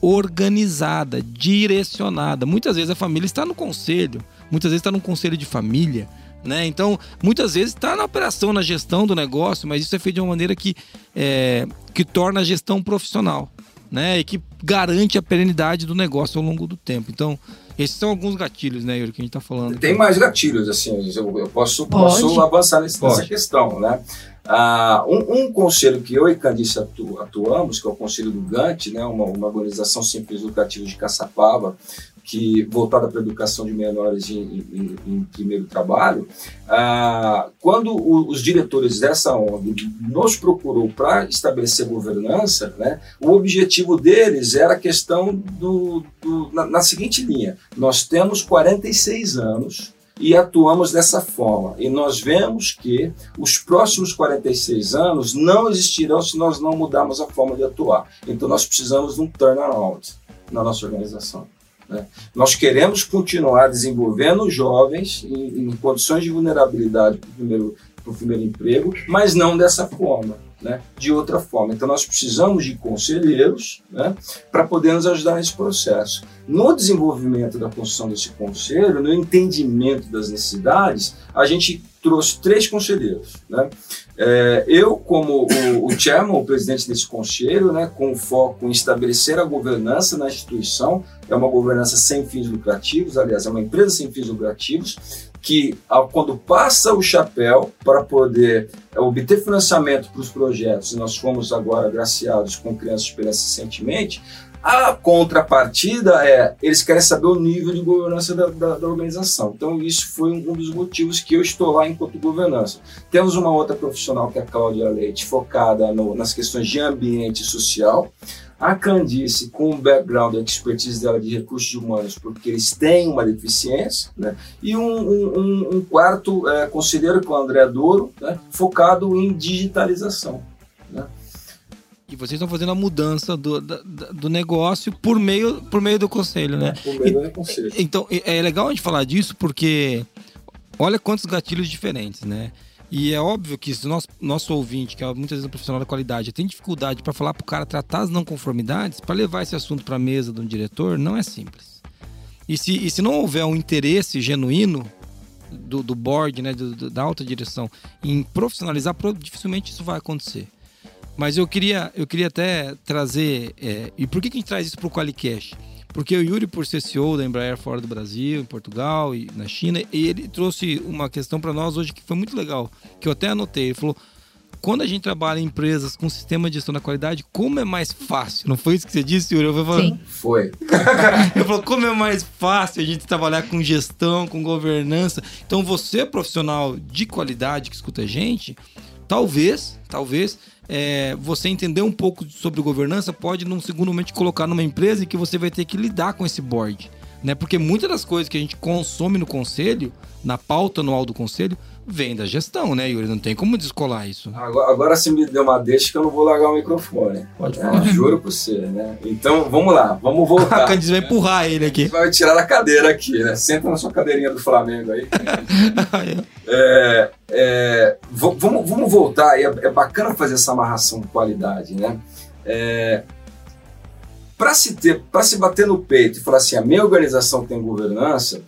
organizada, direcionada. Muitas vezes a família está no conselho, muitas vezes está no conselho de família. Né? Então, muitas vezes está na operação, na gestão do negócio, mas isso é feito de uma maneira que, é, que torna a gestão profissional né? e que garante a perenidade do negócio ao longo do tempo. Então, esses são alguns gatilhos, né, Yuri, que a gente está falando. Tem mais gatilhos, assim, eu, eu posso, posso avançar nessa questão, né? Ah, um, um, conselho que eu e Candice atu, atuamos, que é o Conselho do Gante, né, uma, uma organização fins lucrativos de Caçapava, que voltada para a educação de menores em, em, em primeiro trabalho, ah, quando o, os diretores dessa ONG nos procurou para estabelecer governança, né, o objetivo deles era a questão do, do na, na seguinte linha: nós temos 46 anos e atuamos dessa forma. E nós vemos que os próximos 46 anos não existirão se nós não mudarmos a forma de atuar. Então nós precisamos de um turnaround na nossa organização. Né? Nós queremos continuar desenvolvendo jovens em, em condições de vulnerabilidade para o primeiro, primeiro emprego, mas não dessa forma né, de outra forma. Então, nós precisamos de conselheiros né, para poder nos ajudar nesse processo. No desenvolvimento da construção desse conselho, no entendimento das necessidades, a gente trouxe três conselheiros. Né? É, eu, como o, o chairman, o presidente desse conselho, né, com foco em estabelecer a governança na instituição, é uma governança sem fins lucrativos, aliás, é uma empresa sem fins lucrativos, que quando passa o chapéu para poder é, obter financiamento para os projetos, e nós fomos agora agraciados com Crianças Esperança recentemente, a contrapartida é, eles querem saber o nível de governança da, da, da, organização. Então, isso foi um dos motivos que eu estou lá enquanto governança. Temos uma outra profissional, que é a Cláudia Leite, focada no, nas questões de ambiente social. A Candice, com o background e expertise dela de recursos humanos, porque eles têm uma deficiência, né? e um, um, um quarto é, conselheiro, que é o André Douro, né? focado em digitalização. Né? E vocês estão fazendo a mudança do, do, do, negócio por meio, por meio do conselho, né? Por meio do conselho. Então, é legal a gente falar disso porque olha quantos gatilhos diferentes, né? E é óbvio que se o nosso, nosso ouvinte, que é muitas vezes um profissional da qualidade, tem dificuldade para falar para o cara tratar as não conformidades, para levar esse assunto para a mesa de um diretor, não é simples. E se, e se não houver um interesse genuíno do, do board, né, do, do, da alta direção, em profissionalizar, dificilmente isso vai acontecer. Mas eu queria, eu queria até trazer. É, e por que, que a gente traz isso para o Qualicast? Porque o Yuri, por ser CEO da Embraer fora do Brasil, em Portugal e na China, e ele trouxe uma questão para nós hoje que foi muito legal, que eu até anotei. Ele falou: quando a gente trabalha em empresas com sistema de gestão da qualidade, como é mais fácil? Não foi isso que você disse, Yuri? Eu falei, Sim. Foi. Ele falou, como é mais fácil a gente trabalhar com gestão, com governança. Então, você, profissional de qualidade que escuta a gente, talvez, talvez, é, você entender um pouco sobre governança pode, num segundo momento, colocar numa empresa em que você vai ter que lidar com esse board. Né? Porque muitas das coisas que a gente consome no conselho, na pauta anual do conselho, vem da gestão, né, Yuri? Não tem como descolar isso. Agora, agora você me deu uma deixa que eu não vou largar o microfone. Pode é, falar. É, juro por você, né? Então, vamos lá, vamos voltar. A Candice vai empurrar ele aqui. Vai tirar da cadeira aqui, né? Senta na sua cadeirinha do Flamengo aí. é, é, vamos, vamos voltar, é, é bacana fazer essa amarração de qualidade, né? É, para se ter, para se bater no peito e falar assim, a minha organização tem governança,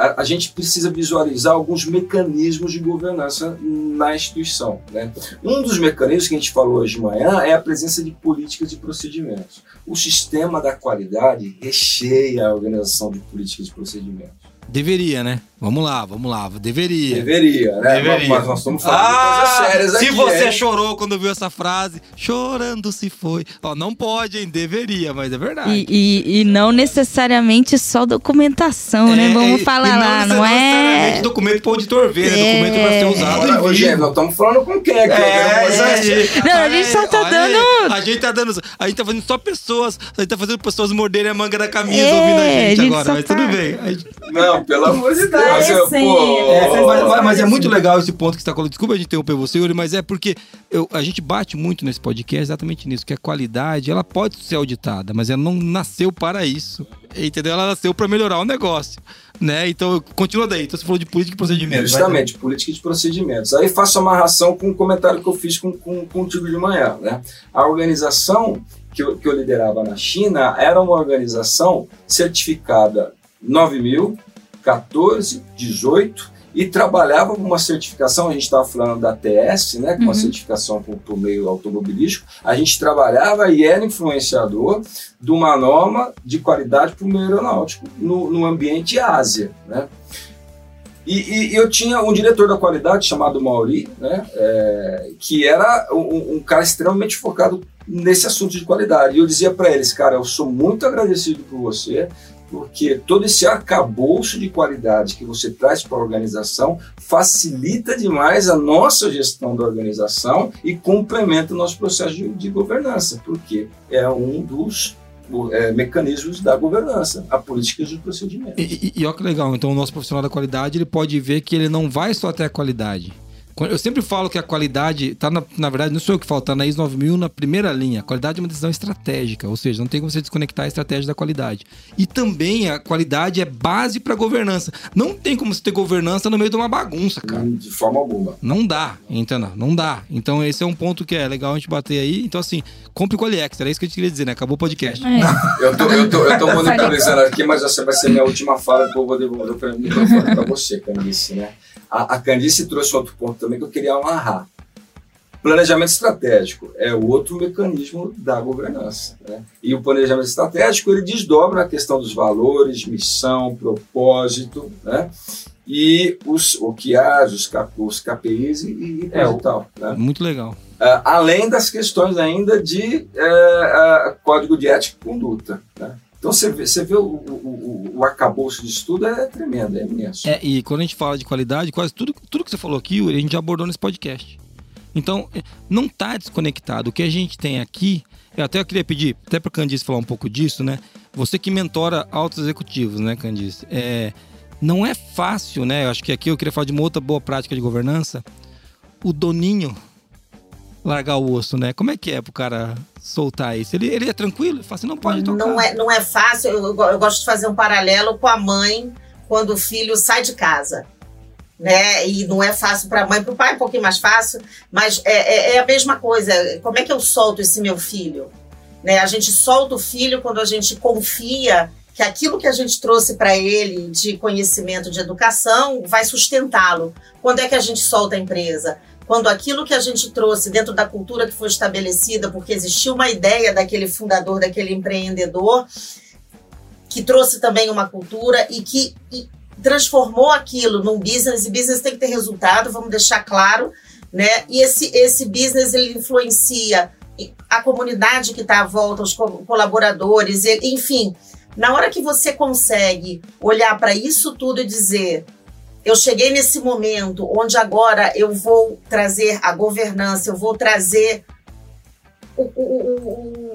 a, a, gente precisa visualizar alguns mecanismos de governança na instituição. Né? Um dos mecanismos que a gente falou hoje de manhã é a presença de políticas e procedimentos. O sistema da qualidade recheia a organização de políticas e procedimentos. Deveria, né? Vamos lá, vamos lá. Deveria. Deveria, né? Deveria. Mas nós estamos falando ah, de coisas sérias aqui. Se você hein? chorou quando viu essa frase, chorando se foi. Ó, não pode, hein? Deveria, mas é verdade. E, e, e não necessariamente só documentação, né? É, Vamos e- falar e lá, não não é? necessariamente documento para o auditor ver, né? É. Documento para ser usado Agora, gente, nós estamos falando com quem aqui? É, Mas, é, Não, a gente só tá dando- A gente tá dando. A gente tá fazendo só pessoas. A gente tá fazendo pessoas morderem a manga da camisa É, ouvindo a gente, a gente agora. Mas tá- tudo bem. Gente- Não, pelo amor de Deus. eu, pô, É, mas, mas- é muito legal esse ponto que você está colocando. Desculpa a gente interromper você, Yuri, mas é porque eu- a gente bate muito nesse podcast exatamente nisso, que a qualidade ela pode ser auditada, mas ela não nasceu para isso. Entendeu? Ela nasceu para melhorar o negócio. Né? Então, continua daí. Então, você falou de política e procedimento. Justamente, política de procedimentos. Aí faço amarração com o comentário que eu fiz com, com, contigo de manhã. Né? A organização que eu, que eu liderava na China era uma organização certificada 9000, 14, 18 e trabalhava com uma certificação, a gente estava falando da TS, né, com uma Uhum. certificação para o meio automobilístico, a gente trabalhava e era influenciador de uma norma de qualidade para o meio aeronáutico no, no ambiente Ásia. Né? E, e eu tinha um diretor da qualidade chamado Mauri, né, é, que era um, um cara extremamente focado nesse assunto de qualidade. E eu dizia para eles, cara, eu sou muito agradecido por você, porque todo esse arcabouço de qualidade que você traz para a organização facilita demais a nossa gestão da organização e complementa o nosso processo de, de governança, porque é um dos é, mecanismos da governança, a política de procedimento. E, e, e olha que legal, então o nosso profissional da qualidade ele pode ver que ele não vai só até a qualidade. Eu sempre falo que a qualidade tá na, na verdade, não sou eu que falo, tá na ISO 9000 na primeira linha. A qualidade é uma decisão estratégica, ou seja, não tem como você desconectar a estratégia da qualidade. E também a qualidade é base para governança. Não tem como você ter governança no meio de uma bagunça, cara. De forma alguma. Não dá, entendeu? Não dá. Então esse é um ponto que é legal a gente bater aí. Então assim, compre com AliEx, era isso que a gente queria dizer, né? Acabou o podcast. É. Eu tô, eu tô, eu tô monopolizando aqui, mas essa vai ser minha última fala, depois eu vou devolver o microfone para você, Candice, né? A, a Candice trouxe outro ponto também que eu queria amarrar. Planejamento estratégico é outro mecanismo da governança. Né? E o planejamento estratégico ele desdobra a questão dos valores, missão, propósito, né? e os OKRs, os, os KPIs e, e É, tal. Né? Muito legal. Ah, além das questões ainda de eh, ah, código de ética e conduta. Né? Então você vê, você vê o, o, o, arcabouço de estudo é tremendo, é imenso. É, e quando a gente fala de qualidade, quase tudo, tudo que você falou aqui, a gente já abordou nesse podcast. Então, é, não está desconectado. O que a gente tem aqui, eu até queria pedir, até para Candice falar um pouco disso, né? Você que mentora altos executivos, né, Candice? É, não é fácil, né? Eu acho que aqui eu queria falar de uma outra boa prática de governança. O doninho largar o osso, né? Como é que é pro cara soltar isso? Ele, ele é tranquilo? Ele fala assim, não pode tocar. Não é, não é fácil. Eu, eu go- eu gosto de fazer um paralelo com a mãe quando o filho sai de casa. Né? E não é fácil para a mãe, para o pai é um pouquinho mais fácil, mas é, é- é a mesma coisa. Como é que eu solto esse meu filho? Né? A gente solta o filho quando a gente confia que aquilo que a gente trouxe para ele de conhecimento, de educação, vai sustentá-lo. Quando é que a gente solta a empresa? Quando aquilo que a gente trouxe dentro da cultura que foi estabelecida, porque existiu uma ideia daquele fundador, daquele empreendedor, que trouxe também uma cultura e que e transformou aquilo num business, e business tem que ter resultado, vamos deixar claro, né? E esse, esse business ele influencia a comunidade que está à volta, os co- colaboradores, enfim. Na hora que você consegue olhar para isso tudo e dizer eu cheguei nesse momento onde agora eu vou trazer a governança, eu vou trazer o, o-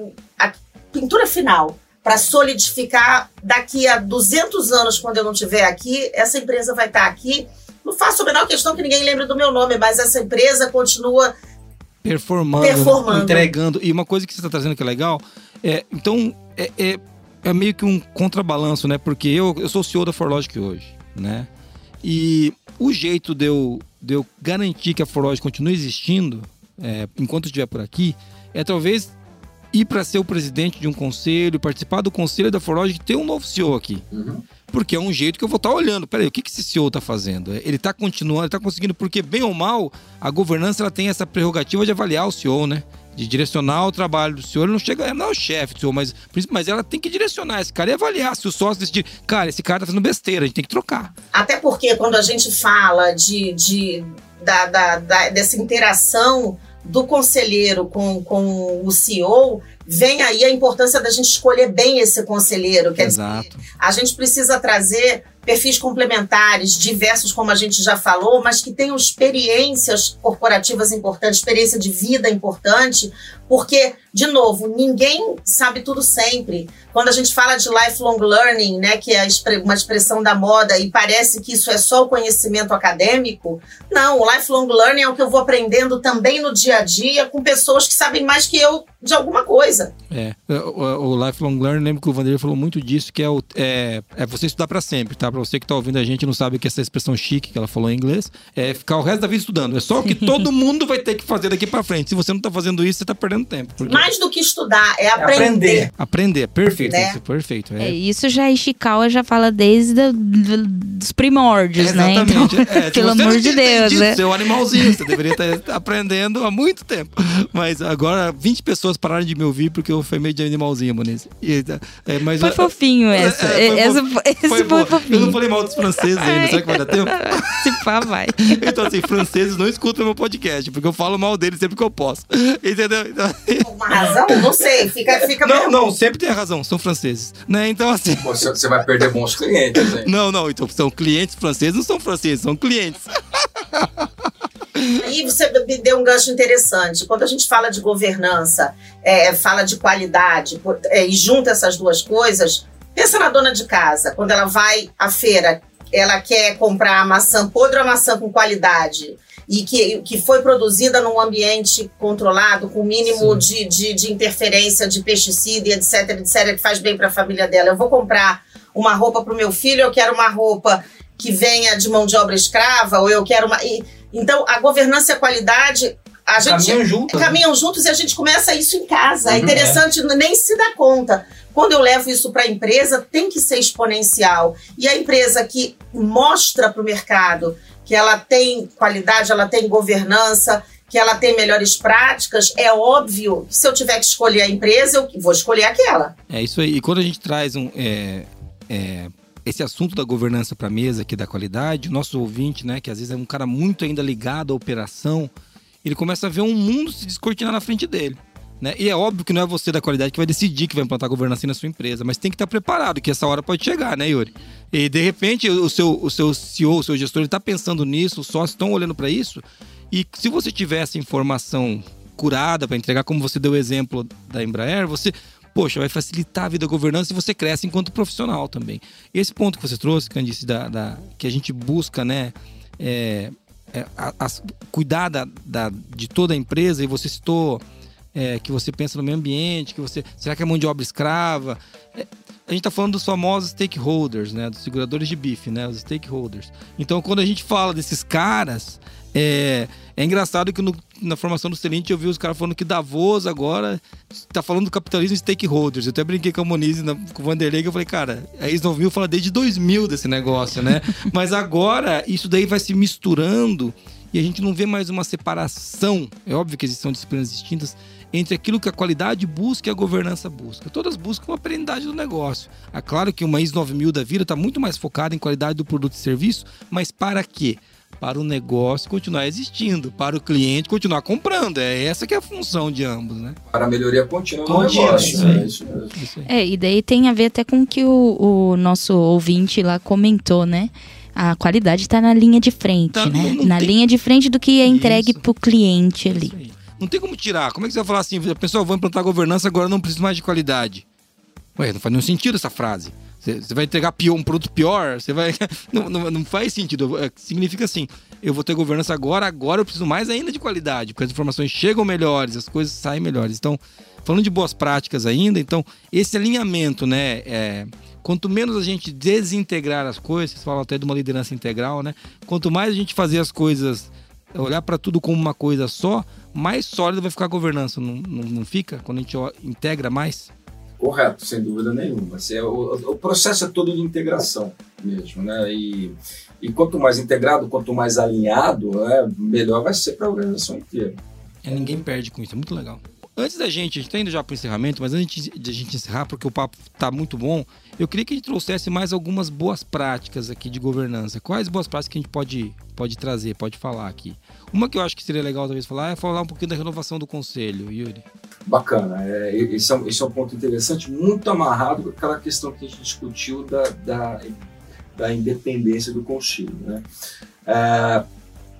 o- a pintura final para solidificar daqui a 200 anos, quando eu não estiver aqui, essa empresa vai estar aqui. Não faço a menor questão que ninguém lembre do meu nome, mas essa empresa continua performando, Performando. entregando. E uma coisa que você está trazendo que é legal, é, então, é, é, é meio que um contrabalanço, né? Porque eu, eu sou CEO da Forlogic hoje, né? E o jeito de eu, de eu garantir que a Forlogic continue existindo, é, enquanto estiver por aqui, é talvez ir para ser o presidente de um conselho, participar do conselho da Forlogic, ter um novo CEO aqui. Uhum. Porque é um jeito que eu vou estar olhando. Peraí, o que, que esse CEO está fazendo? Ele está continuando, ele está conseguindo, porque bem ou mal, a governança ela tem essa prerrogativa de avaliar o CEO, né? De direcionar o trabalho do CEO. Ele não chega, não é o chefe do CEO, mas, mas ela tem que direcionar esse cara e avaliar. Se o sócio decidir, cara, esse cara tá fazendo besteira, a gente tem que trocar. Até porque quando a gente fala de, de da, da, da, dessa interação do conselheiro com, com o CEO, vem aí a importância da gente escolher bem esse conselheiro. Quer Exato. dizer, a gente precisa trazer perfis complementares, diversos, como a gente já falou, mas que tenham experiências corporativas importantes, experiência de vida importante, porque, de novo, ninguém sabe tudo sempre. Quando a gente fala de lifelong learning, né, que é uma expressão da moda, e parece que isso é só o conhecimento acadêmico, não, o lifelong learning é o que eu vou aprendendo também no dia a dia com pessoas que sabem mais que eu de alguma coisa. É, o, o lifelong learning, lembro que o Vanderlei falou muito disso, que é, o, é, é você estudar para sempre, tá? Para você que tá ouvindo a gente não sabe que essa expressão chique que ela falou em inglês, é ficar o resto da vida estudando. É só o que todo mundo vai ter que fazer daqui para frente. Se você não tá fazendo isso, você tá perdendo tempo. Porque... Mais do que estudar, é aprender. É aprender. aprender, perfeito. Né? Isso, perfeito. É. é. isso já Ishikawa já fala desde os primórdios, né? Exatamente. Então, é, pelo amor de Deus, disso, né? Seu animalzinho, você deveria estar aprendendo há muito tempo. Mas agora 20 pessoas pararam de me ouvir porque eu fui meio de animalzinho, Muniz. E, é, mas, foi fofinho essa. É, foi, essa, foi, foi, foi fofinho. Eu não falei mal dos franceses ainda, será que vai dar tempo? Se vai. Então, assim, franceses não escutam meu podcast, porque eu falo mal deles sempre que eu posso. Entendeu? Então, Uma razão? Não sei. Fica, fica Não, não, sempre tem a razão, são franceses. Né? Então, assim. Você, você vai perder bons clientes, hein? Não, não, então são clientes franceses, não são franceses, são clientes. Aí você me deu um gancho interessante. Quando a gente fala de governança, é, fala de qualidade é, e junta essas duas coisas, pensa na dona de casa. Quando ela vai à feira, ela quer comprar a maçã podre ou a maçã com qualidade e que, que foi produzida num ambiente controlado, com o mínimo de, de, de, interferência de pesticida e etc, etc, que faz bem para a família dela. Eu vou comprar uma roupa para o meu filho, eu quero uma roupa que venha de mão de obra escrava, ou eu quero uma. E, então, a governança e a qualidade. A gente caminham juntos, caminham né? juntos e a gente começa isso em casa. É uhum, é interessante, é. nem se dá conta. Quando eu levo isso para a empresa, tem que ser exponencial. E a empresa que mostra para o mercado que ela tem qualidade, ela tem governança, que ela tem melhores práticas, é óbvio que se eu tiver que escolher a empresa, eu vou escolher aquela. É isso aí. E quando a gente traz um, é, é, esse assunto da governança para a mesa aqui da qualidade, o nosso ouvinte, né, que às vezes é um cara muito ainda ligado à operação, ele começa a ver um mundo se descortinar na frente dele. Né? E é óbvio que não é você da qualidade que vai decidir que vai implantar governança na sua empresa, mas tem que estar preparado, que essa hora pode chegar, né, Yuri? E de repente o seu, o seu CEO, o seu gestor, está pensando nisso, os sócios estão olhando para isso. E se você tiver essa informação curada para entregar, como você deu o exemplo da Embraer, você, poxa, vai facilitar a vida da governança e você cresce enquanto profissional também. Esse ponto que você trouxe, Candice, da, da que a gente busca, né? É, é, a, a, cuidar da, da, de toda a empresa, e você citou é, que você pensa no meio ambiente, que você. Será que é mão de obra escrava? É, a gente está falando dos famosos stakeholders, né? Dos seguradores de bife, né? Os stakeholders. Então, quando a gente fala desses caras, é, é engraçado que no, na formação do Celente eu vi os caras falando que Davos agora está falando do capitalismo de stakeholders. Eu até brinquei com a Moniz e com o Vanderlei que eu falei, cara, a ISO 9000 fala desde 2000 desse negócio, né? Mas agora isso daí vai se misturando e a gente não vê mais uma separação. É óbvio que existem disciplinas distintas entre aquilo que a qualidade busca e a governança busca. Todas buscam a perenidade do negócio. É claro que uma ISO 9000 da vida está muito mais focada em qualidade do produto e serviço, mas para quê? Para o negócio continuar existindo, para o cliente continuar comprando. É essa que é a função de ambos, né? Para a melhoria contínua do negócio. É, isso mesmo. é, e daí tem a ver até com o que o, o nosso ouvinte lá comentou, né? a qualidade está na linha de frente, tá, né? na tem... linha de frente do que é entregue para o cliente ali. Não tem como tirar. Como é que você vai falar assim, pessoal, vou implantar governança, agora não preciso mais de qualidade? Ué, não faz nenhum sentido essa frase. Você vai entregar pior, um produto pior, você vai. Não, não, não, faz sentido. É, significa assim: eu vou ter governança agora, agora eu preciso mais ainda de qualidade, porque as informações chegam melhores, as coisas saem melhores. Então, falando de boas práticas ainda, então, esse alinhamento, né? É, quanto menos a gente desintegrar as coisas, vocês falam até de uma liderança integral, né? Quanto mais a gente fazer as coisas olhar para tudo como uma coisa só, mais sólida vai ficar a governança, não, não, não fica? Quando a gente integra mais? Correto, sem dúvida nenhuma. Assim, o, o, processo é todo de integração mesmo, né? E, e quanto mais integrado, quanto mais alinhado, né, melhor vai ser para a organização inteira. É, ninguém perde com isso, é muito legal. Antes da gente, a gente está indo já para o encerramento, mas antes de a gente encerrar, porque o papo está muito bom, eu queria que a gente trouxesse mais algumas boas práticas aqui de governança. Quais boas práticas que a gente pode, pode trazer, pode falar aqui? Uma que eu acho que seria legal talvez falar é falar um pouquinho da renovação do conselho, Yuri. Bacana, é, esse, é, esse é um ponto interessante, muito amarrado com aquela questão que a gente discutiu da, da, da independência do conselho. Né? É,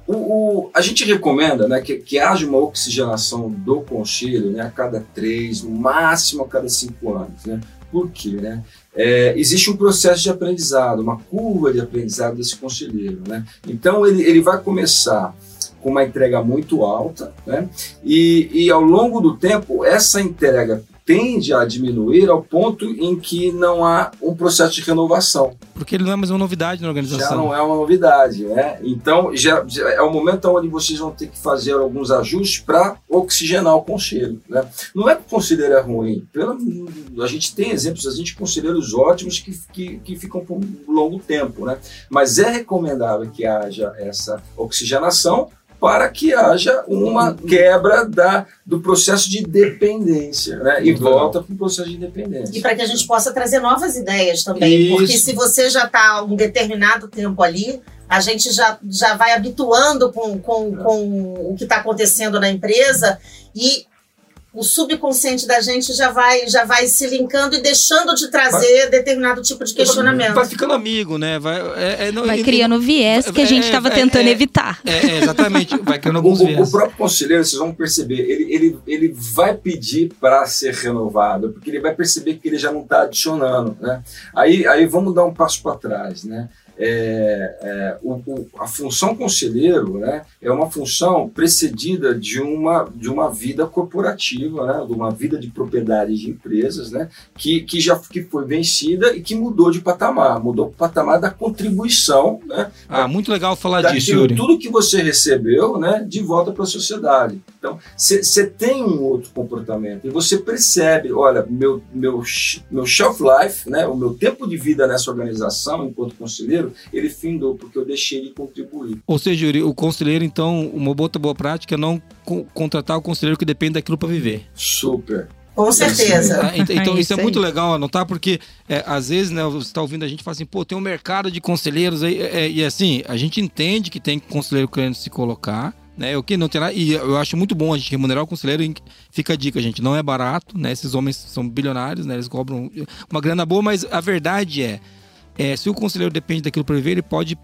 o, o, a gente recomenda né, que, que haja uma oxigenação do conselho né, a cada três, no máximo a cada cinco anos. Né? Por quê? Né? É, existe um processo de aprendizado, uma curva de aprendizado desse conselheiro. Né? Então, ele, ele vai começar com uma entrega muito alta, né? e, e ao longo do tempo, essa entrega tende a diminuir ao ponto em que não há um processo de renovação. Porque ele não é mais uma novidade na organização. Já não é uma novidade, né? Então, já, já é o momento onde vocês vão ter que fazer alguns ajustes para oxigenar o conselho, né? Não é que o conselheiro é ruim. Pela, a gente tem exemplos, a gente conselheiros ótimos que, que, que ficam por um longo tempo, né? Mas é recomendável que haja essa oxigenação para que haja uma quebra da, do processo de dependência, né? E volta para o processo de dependência. E para que a gente possa trazer novas ideias também. Isso. Porque se você já está um determinado tempo ali, a gente já, já vai habituando com, com, com o que está acontecendo na empresa e o subconsciente da gente já vai, já vai se linkando e deixando de trazer vai, determinado tipo de questionamento. Vai ficando amigo, né? Vai, é, é, não, vai criando viés que a gente estava é, é, tentando é, evitar. É, exatamente. Vai criando alguns o, viés. O próprio conselheiro, vocês vão perceber, ele, ele, ele vai pedir para ser renovado, porque ele vai perceber que ele já não está adicionando, né? Aí, aí vamos dar um passo para trás, né? É, é, o, o, a função conselheiro né, é uma função precedida de uma, de uma vida corporativa, né, de uma vida de propriedade de empresas, né, que, que já que foi vencida e que mudou de patamar, mudou o patamar da contribuição. Né, ah, muito legal falar disso, Yuri. Tudo que você recebeu né, de volta para a sociedade. Então, você tem um outro comportamento e você percebe, olha, meu, meu, meu shelf life, né, o meu tempo de vida nessa organização enquanto conselheiro, ele findou, porque eu deixei de contribuir. Ou seja, o conselheiro, então, uma outra boa prática é não contratar o conselheiro que depende daquilo para viver. Super. Com certeza. Ah, então, então, é isso, é muito legal anotar, porque é, às vezes, né, você está ouvindo a gente e fala assim, pô, tem um mercado de conselheiros aí. É, é, e assim, a gente entende que tem conselheiro querendo se colocar, né? O que não tem nada. E eu acho muito bom a gente remunerar o conselheiro. Fica a dica, gente. Não é barato, né? Esses homens são bilionários, né? Eles cobram uma grana boa, mas a verdade é é, se o conselheiro depende daquilo para viver, ele pode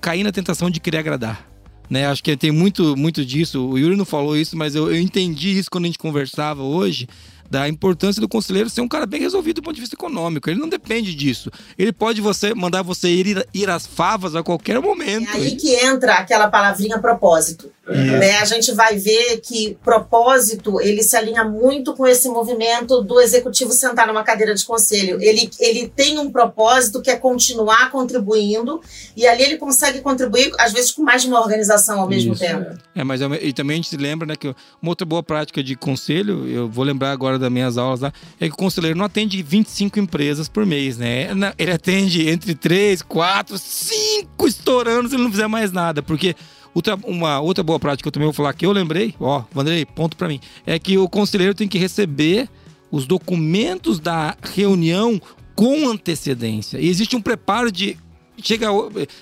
cair na tentação de querer agradar. Né? Acho que tem muito, muito disso. O Yuri não falou isso, mas eu, eu entendi isso quando a gente conversava hoje da importância do conselheiro ser um cara bem resolvido do ponto de vista econômico. Ele não depende disso. Ele pode você mandar você ir, ir às favas a qualquer momento. É aí que entra aquela palavrinha propósito. É. Né? A gente vai ver que propósito ele se alinha muito com esse movimento do executivo sentar numa cadeira de conselho. Ele, ele tem um propósito que é continuar contribuindo e ali ele consegue contribuir às vezes com mais de uma organização ao mesmo Isso, tempo. É, é mas é e também a gente se lembra né, que uma outra boa prática de conselho, eu vou lembrar agora das minhas aulas lá, é que o conselheiro não atende 25 empresas por mês, né? Ele atende entre 3, 4, 5 estourando se ele não fizer mais nada, porque Outra, uma outra boa prática que eu também vou falar que eu lembrei, ó, Vanderlei, ponto para mim, é que o conselheiro tem que receber os documentos da reunião com antecedência. E existe um preparo de. Chega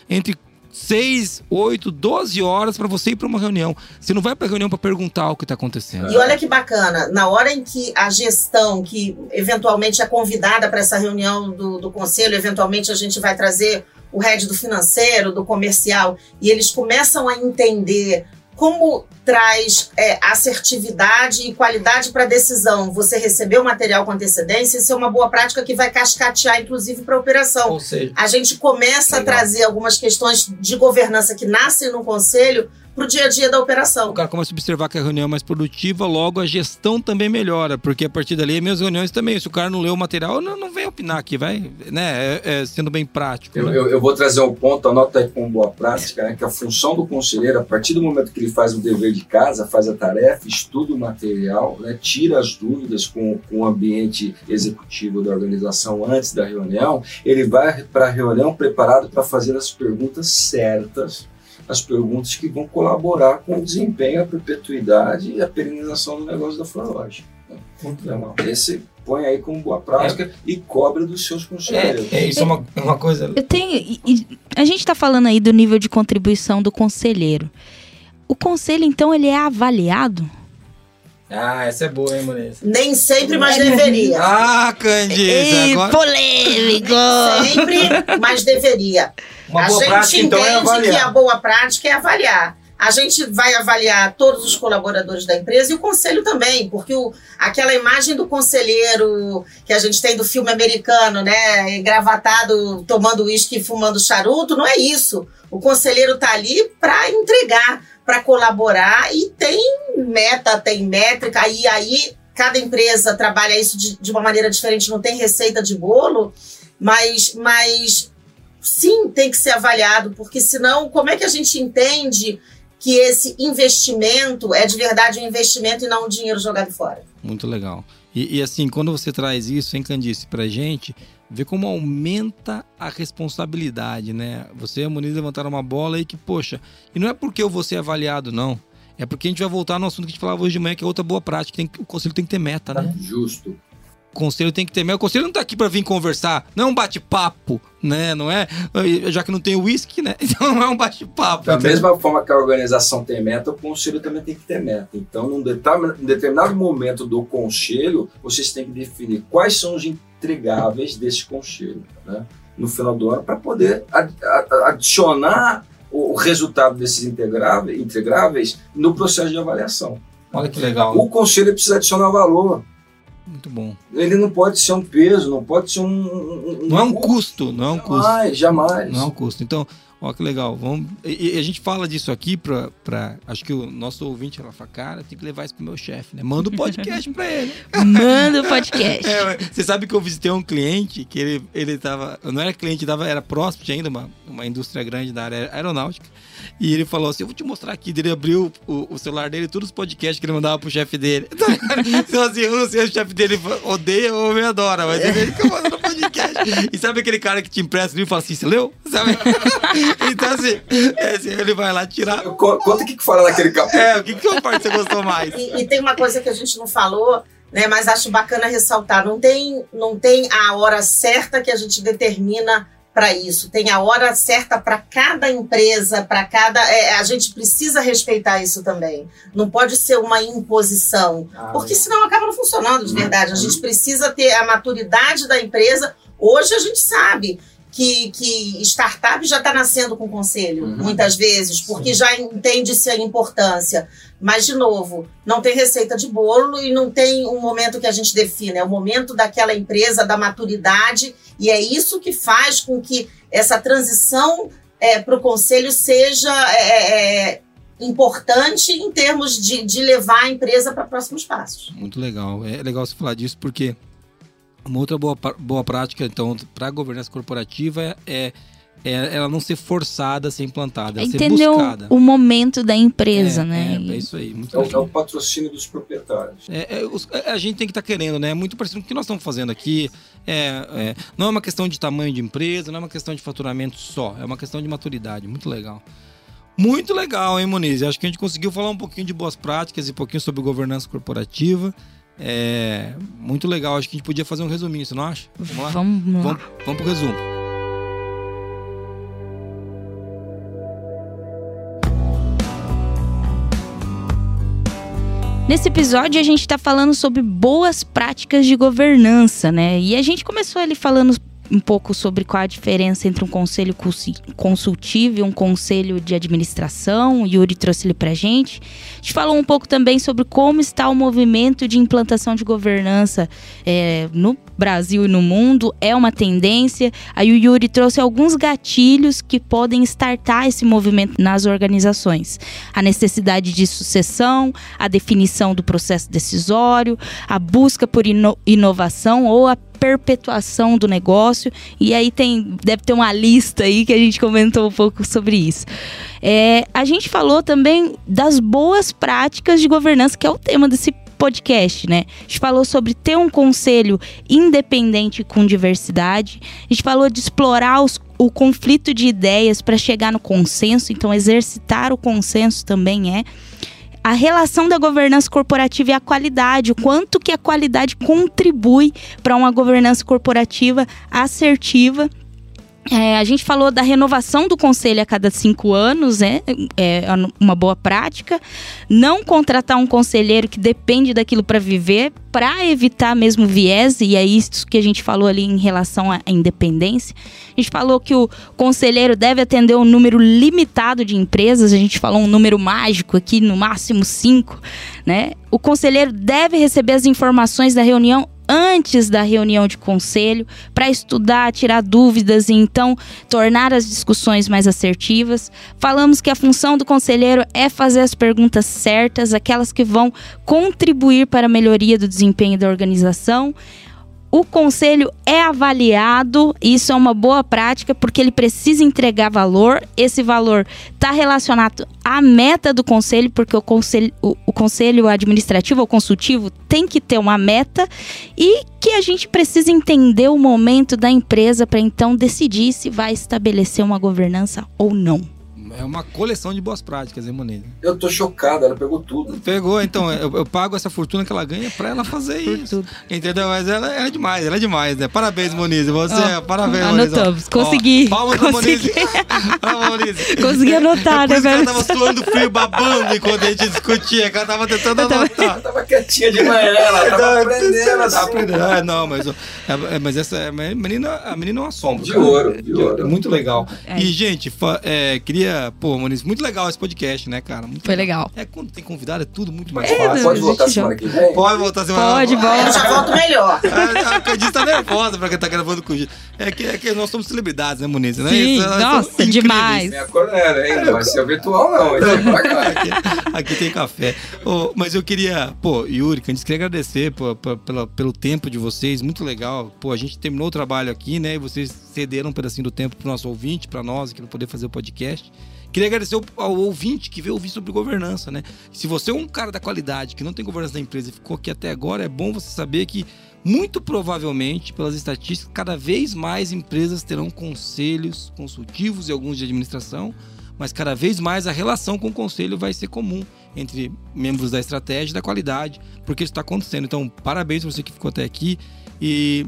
entre 6, 8, 12 horas para você ir para uma reunião. Você não vai para reunião para perguntar o que está acontecendo. E olha que bacana, na hora em que a gestão, que eventualmente é convidada para essa reunião do, do conselho, eventualmente a gente vai trazer o head do financeiro, do comercial, e eles começam a entender como traz é, assertividade e qualidade para a decisão. Você receber o material com antecedência, isso é uma boa prática que vai cascatear, inclusive, para a operação. Seja, a gente começa legal. a trazer algumas questões de governança que nascem no conselho para o dia a dia da O operação. cara começa a observar que a reunião é mais produtiva, logo a gestão também melhora, porque a partir dali, minhas reuniões também, se o cara não leu o material, não, não opinar aqui, vai, né, é- é sendo bem prático. Eu, né? eu- eu vou trazer um ponto, anota aí com boa prática, né, que a função do conselheiro, a partir do momento que ele faz o dever de casa, faz a tarefa, estuda o material, né, tira as dúvidas com, com o ambiente executivo da organização antes da reunião, ele vai para a reunião preparado para fazer as perguntas certas, as perguntas que vão colaborar com o desempenho, a perpetuidade e a perenização do negócio da Forloge. né. Então, esse põe aí como boa prática e cobra dos seus conselheiros. É, é, isso é uma, é uma coisa. Eu tenho. e- e a gente tá falando aí do nível de contribuição do conselheiro. O conselho, então, ele é avaliado? Ah, essa é boa, hein, Muniz? Nem sempre, mas deveria. Ah, Candice, agora. polêmico! Sempre, mas deveria. Uma a boa gente prática, entende então, é que a boa prática é avaliar. A gente vai avaliar todos os colaboradores da empresa e o conselho também, porque o, aquela imagem do conselheiro que a gente tem do filme americano, né, engravatado, tomando uísque e fumando charuto, não é isso. O conselheiro está ali para entregar, para colaborar e tem meta, tem métrica, e aí cada empresa trabalha isso de, de uma maneira diferente, não tem receita de bolo, mas, mas sim tem que ser avaliado, porque senão, como é que a gente entende que esse investimento é de verdade um investimento e não um dinheiro jogado fora? Muito legal. E, e assim, quando você traz isso, hein, Candice, pra gente, vê como aumenta a responsabilidade, né? Você e a Muniz levantaram uma bola aí que, poxa, e não é porque eu vou ser avaliado, não. É porque a gente vai voltar no assunto que a gente falava hoje de manhã, que é outra boa prática. Tem, que- o conselho tem que ter meta, né? Justo. O conselho tem que ter meta. O conselho não tá aqui pra vir conversar, não é um bate-papo, né? Não é. Já que não tem uísque, né? Então não é um bate-papo. Da entendeu? mesma forma que a organização tem meta, o conselho também tem que ter meta. Então, num determinado momento do conselho, vocês têm que definir quais são os entregáveis desse conselho, né? No final do ano, para poder adicionar o resultado desses integráveis, integráveis no processo de avaliação. Olha que legal. O conselho precisa adicionar valor. Muito bom. Ele não pode ser um peso, não pode ser um. um- Não é um custo, não é um custo. Jamais, jamais. Não é um custo. Então, ó, que legal. Vamos... E, e a gente fala disso aqui pra, pra. Acho que o nosso ouvinte ela fala, cara, tem que levar isso pro meu chefe, né? Manda o podcast pra ele. Manda o podcast. É, você sabe que eu visitei um cliente que ele, ele tava. Não era cliente, tava, era próximo ainda, uma, uma indústria grande da área aeronáutica. E ele falou assim: Eu vou te mostrar aqui. Ele abriu o, o celular dele, todos os podcasts que ele mandava pro chefe dele. Então, assim, eu não sei se o chefe dele odeia ou me adora, mas ele fica mandando podcast. E sabe aquele cara que te empresta livro e fala assim: Você leu? Sabe? Então, assim, é, assim, ele vai lá tirar. Co- Conta o que, que fala naquele capítulo. É, o que, que é a parte que você gostou mais? E, e tem uma coisa que a gente não falou, né, mas acho bacana ressaltar: não tem, não tem a hora certa que a gente determina para isso. Tem a hora certa para cada empresa, para cada. é, a gente precisa respeitar isso também. Não pode ser uma imposição, porque senão acaba não funcionando de verdade. A gente precisa ter a maturidade da empresa. Hoje a gente sabe. Que, que startup já está nascendo com conselho, Uhum. muitas vezes, porque já entende-se a importância. Mas, de novo, não tem receita de bolo e não tem um momento que a gente define. É o momento daquela empresa, da maturidade, e é isso que faz com que essa transição para o conselho seja é, é, importante em termos de, de levar a empresa para próximos passos. Muito legal. É legal você falar disso porque uma outra boa, boa prática, então, para a governança corporativa é, é ela não ser forçada a ser implantada, ela ser Entendeu buscada. o momento da empresa, é, né? É, é isso aí. Muito É o, é o patrocínio dos proprietários. É, é, os- é, a gente tem que estar querendo, né? É muito parecido com o que nós estamos fazendo aqui. É, é, não é uma questão de tamanho de empresa, não é uma questão de faturamento só. É uma questão de maturidade. Muito legal. Muito legal, hein, Moniz? Acho que a gente conseguiu falar um pouquinho de boas práticas e um pouquinho sobre governança corporativa. É muito legal. Acho que a gente podia fazer um resuminho, você não acha? Vamos lá? Vamos lá. Vamos, vamos pro resumo. Nesse episódio a gente está falando sobre boas práticas de governança, né? E a gente começou ali falando um pouco sobre qual a diferença entre um conselho consultivo e um conselho de administração. O Yuri trouxe ele pra gente. A gente falou um pouco também sobre como está o movimento de implantação de governança é, no Brasil e no mundo. É uma tendência. Aí o Yuri trouxe alguns gatilhos que podem startar esse movimento nas organizações. A necessidade de sucessão, a definição do processo decisório, a busca por ino- inovação ou a perpetuação do negócio. E aí tem deve ter uma lista aí que a gente comentou um pouco sobre isso. É, a gente falou também das boas práticas de governança, que é o tema desse podcast, né? A gente falou sobre ter um conselho independente com diversidade. A gente falou de explorar os- o conflito de ideias para chegar no consenso, então exercitar o consenso também é a relação da governança corporativa e a qualidade, o quanto que a qualidade contribui para uma governança corporativa assertiva. É, a gente falou da renovação do conselho a cada cinco anos, né? é uma boa prática. Não contratar um conselheiro que depende daquilo para viver, para evitar mesmo viés, e é isso que a gente falou ali em relação à independência. A gente falou que o conselheiro deve atender um número limitado de empresas, a gente falou um número mágico aqui, no máximo cinco, né? O conselheiro deve receber as informações da reunião antes da reunião de conselho para estudar, tirar dúvidas e então tornar as discussões mais assertivas. Falamos que a função do conselheiro é fazer as perguntas certas, aquelas que vão contribuir para a melhoria do desempenho da organização. O conselho é avaliado, isso é uma boa prática, porque ele precisa entregar valor. Esse valor está relacionado à meta do conselho, porque o conselho, o, o conselho administrativo ou consultivo tem que ter uma meta e que a gente precisa entender o momento da empresa para então decidir se vai estabelecer uma governança ou não. É uma coleção de boas práticas, hein, Moniz? Eu tô chocado, ela pegou tudo. Pegou, então, eu, eu pago essa fortuna que ela ganha pra ela fazer isso. Entendeu? Mas ela, ela é demais, ela é demais, né? Parabéns, Moniz. Você, Ó, parabéns, Moniz. Anotamos, consegui. Ó, palmas Moniz. consegui, Ó, Moniz. consegui anotar, É né, que ela velho? tava suando frio, babando enquanto a gente discutia, que ela tava tentando Eu tava- anotar. Ela tava quietinha de manhã, ela tava aprendendo Ela assim. tá aprendendo. É, não, mas, é, é, mas essa é- a menina, a menina é um assombro. De cara. ouro, de ouro. É muito legal. É. E, gente, fa- é, queria. Pô, Moniz, muito legal esse podcast, né, cara? Muito Foi legal. É, quando tem convidado é tudo muito mais É, fácil. Pode voltar semana que vem? Pode voltar semana Pode, Eu volta. já volto melhor. A, a Candice tá nervosa pra quem tá gravando com o. É que, é que nós somos celebridades, né, Muniz? Né? Sim, Isso, nossa, demais. Tem a Cornélia, hein? Não vai ser o virtual, não. Aqui, aqui tem café. Ô, mas eu queria, pô, Yuri, Candice, queria agradecer pô, pela- pelo tempo de vocês, muito legal. Pô, a gente terminou o trabalho aqui, né? E vocês cederam um pedacinho do tempo pro nosso ouvinte, pra nós, aqui, pra poder fazer o podcast. Queria agradecer ao, ouvinte que veio ouvir sobre governança, né? Se você é um cara da qualidade que não tem governança da empresa e ficou aqui até agora, é bom você saber que, muito provavelmente, pelas estatísticas, cada vez mais empresas terão conselhos consultivos e alguns de administração, mas cada vez mais a relação com o conselho vai ser comum entre membros da estratégia e da qualidade, porque isso está acontecendo. Então, parabéns para você que ficou até aqui e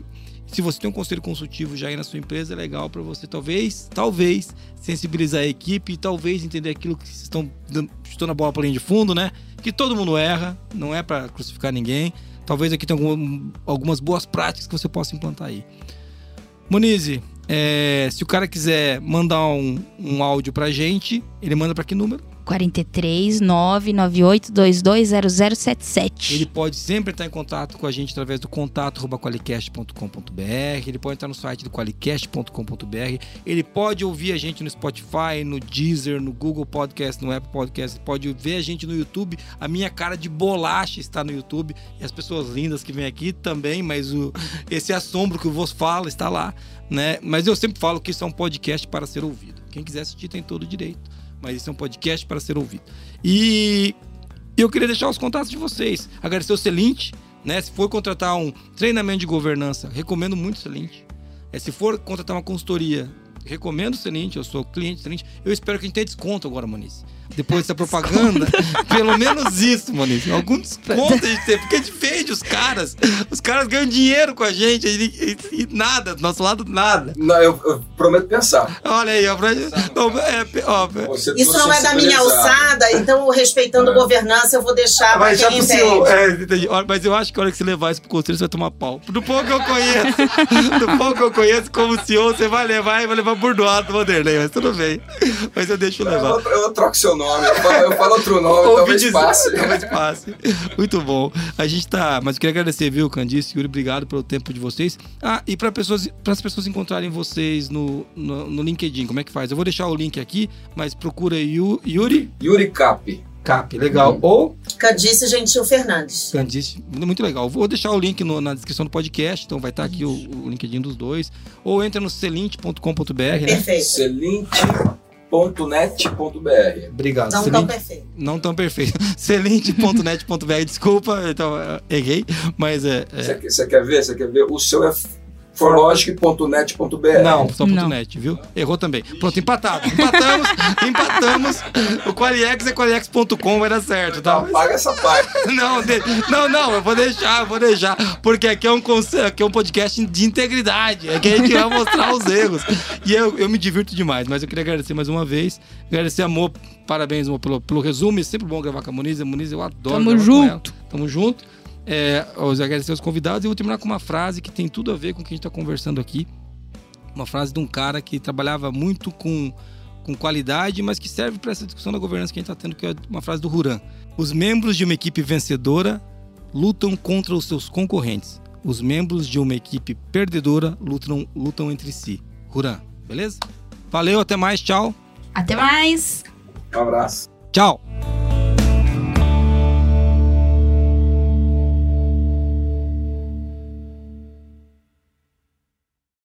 se você tem um conselho consultivo já aí na sua empresa, é legal para você talvez, talvez sensibilizar a equipe e talvez entender aquilo que vocês estão dando- chutando a bola para linha de fundo, né? Que todo mundo erra, não é para crucificar ninguém. Talvez aqui tenha algum- algumas boas práticas que você possa implantar aí. Monize, é, se o cara quiser mandar um, um áudio pra gente, ele manda para que número? 43 998 220077. Ele pode sempre estar em contato com a gente através do contato qualicast.com.br. Ele pode entrar no site do qualicast.com.br. Ele pode ouvir a gente no Spotify, no Deezer, no Google Podcast, no Apple Podcast. Ele pode ver a gente no YouTube. A minha cara de bolacha está no YouTube. E as pessoas lindas que vêm aqui também, mas o, esse assombro que o vos fala está lá. Né? Mas eu sempre falo que isso é um podcast para ser ouvido. Quem quiser assistir tem todo o direito. Mas isso é um podcast para ser ouvido. E eu queria deixar os contatos de vocês. Agradecer o Celinte, né? Se for contratar um treinamento de governança, recomendo muito o Celinte. É, se for contratar uma consultoria, recomendo o Celinte, eu sou cliente do Celinte. Eu espero que a gente tenha desconto agora, Moniz. Depois dessa propaganda. Pelo menos isso, Maurício. Algum desconto a gente tem, porque a gente vende os caras. Os caras ganham dinheiro com a gente e, e- e nada, do nosso lado, nada. Não, eu, eu prometo pensar. Olha aí, ó. Pra, não, é, ó, Você Isso tô não é da minha alçada, então, respeitando É. governança, eu vou deixar pra Mas já quem entende. É, Mas eu acho que a hora que você levar isso pro conselho, você vai tomar pau. Do pouco que eu conheço, do pouco que eu conheço como senhor, você vai levar e vai levar burdoado do Vanderlei, mas tudo bem. Mas eu deixo Eu, levar. eu, eu troco seu nome, eu falo, eu falo outro nome, Ouvi talvez dizer- passe. Talvez passe. Muito bom. A gente tá. Mas eu queria agradecer, viu, Candice, Yuri, obrigado pelo tempo de vocês. Ah, e para pessoas, as pessoas encontrarem vocês no, no, no LinkedIn, como é que faz? Eu vou deixar o link aqui, mas procura Yu- Yuri Yuri Cap. Cap, legal. Ou Candice Gentil Fernandes. Candice, muito legal. Vou deixar o link no- na descrição do podcast, então vai estar aqui o, o LinkedIn dos dois. Ou entra no celinte.com.br, né? Perfeito. Celinte.net.br. Obrigado. Não tão perfeito. Não tão perfeito. Celinte.net.br, desculpa, então, errei, mas é. é- Você Você quer ver? Você quer ver? O seu é forlogic.net.br. Não, só Não. .net, viu? Errou também. Pronto, empatado. Empatamos, empatamos. O Qualiex é qualiex.com, vai dar certo, tá? Tá, paga essa parte. Não, de- não, não, eu vou deixar, eu vou deixar. Porque aqui é um, conce- aqui é um podcast de integridade. Aqui a gente vai mostrar os erros. E eu, eu me divirto demais, mas eu queria agradecer mais uma vez. Agradecer, amor. Parabéns, amor, pelo, pelo resumo. É sempre bom gravar com a Muniz. A Muniz eu adoro. Tamo junto. ela. Tamo junto. É, agradecer aos convidados e vou terminar com uma frase que tem tudo a ver com o que a gente está conversando aqui. Uma frase de um cara que trabalhava muito com, com qualidade, mas que serve para essa discussão da governança que a gente está tendo, que é uma frase do Ruran. Os membros de uma equipe vencedora lutam contra os seus concorrentes. Os membros de uma equipe perdedora lutam, lutam entre si. Ruran, beleza? Valeu, até mais, tchau. Até mais! Um abraço. Tchau.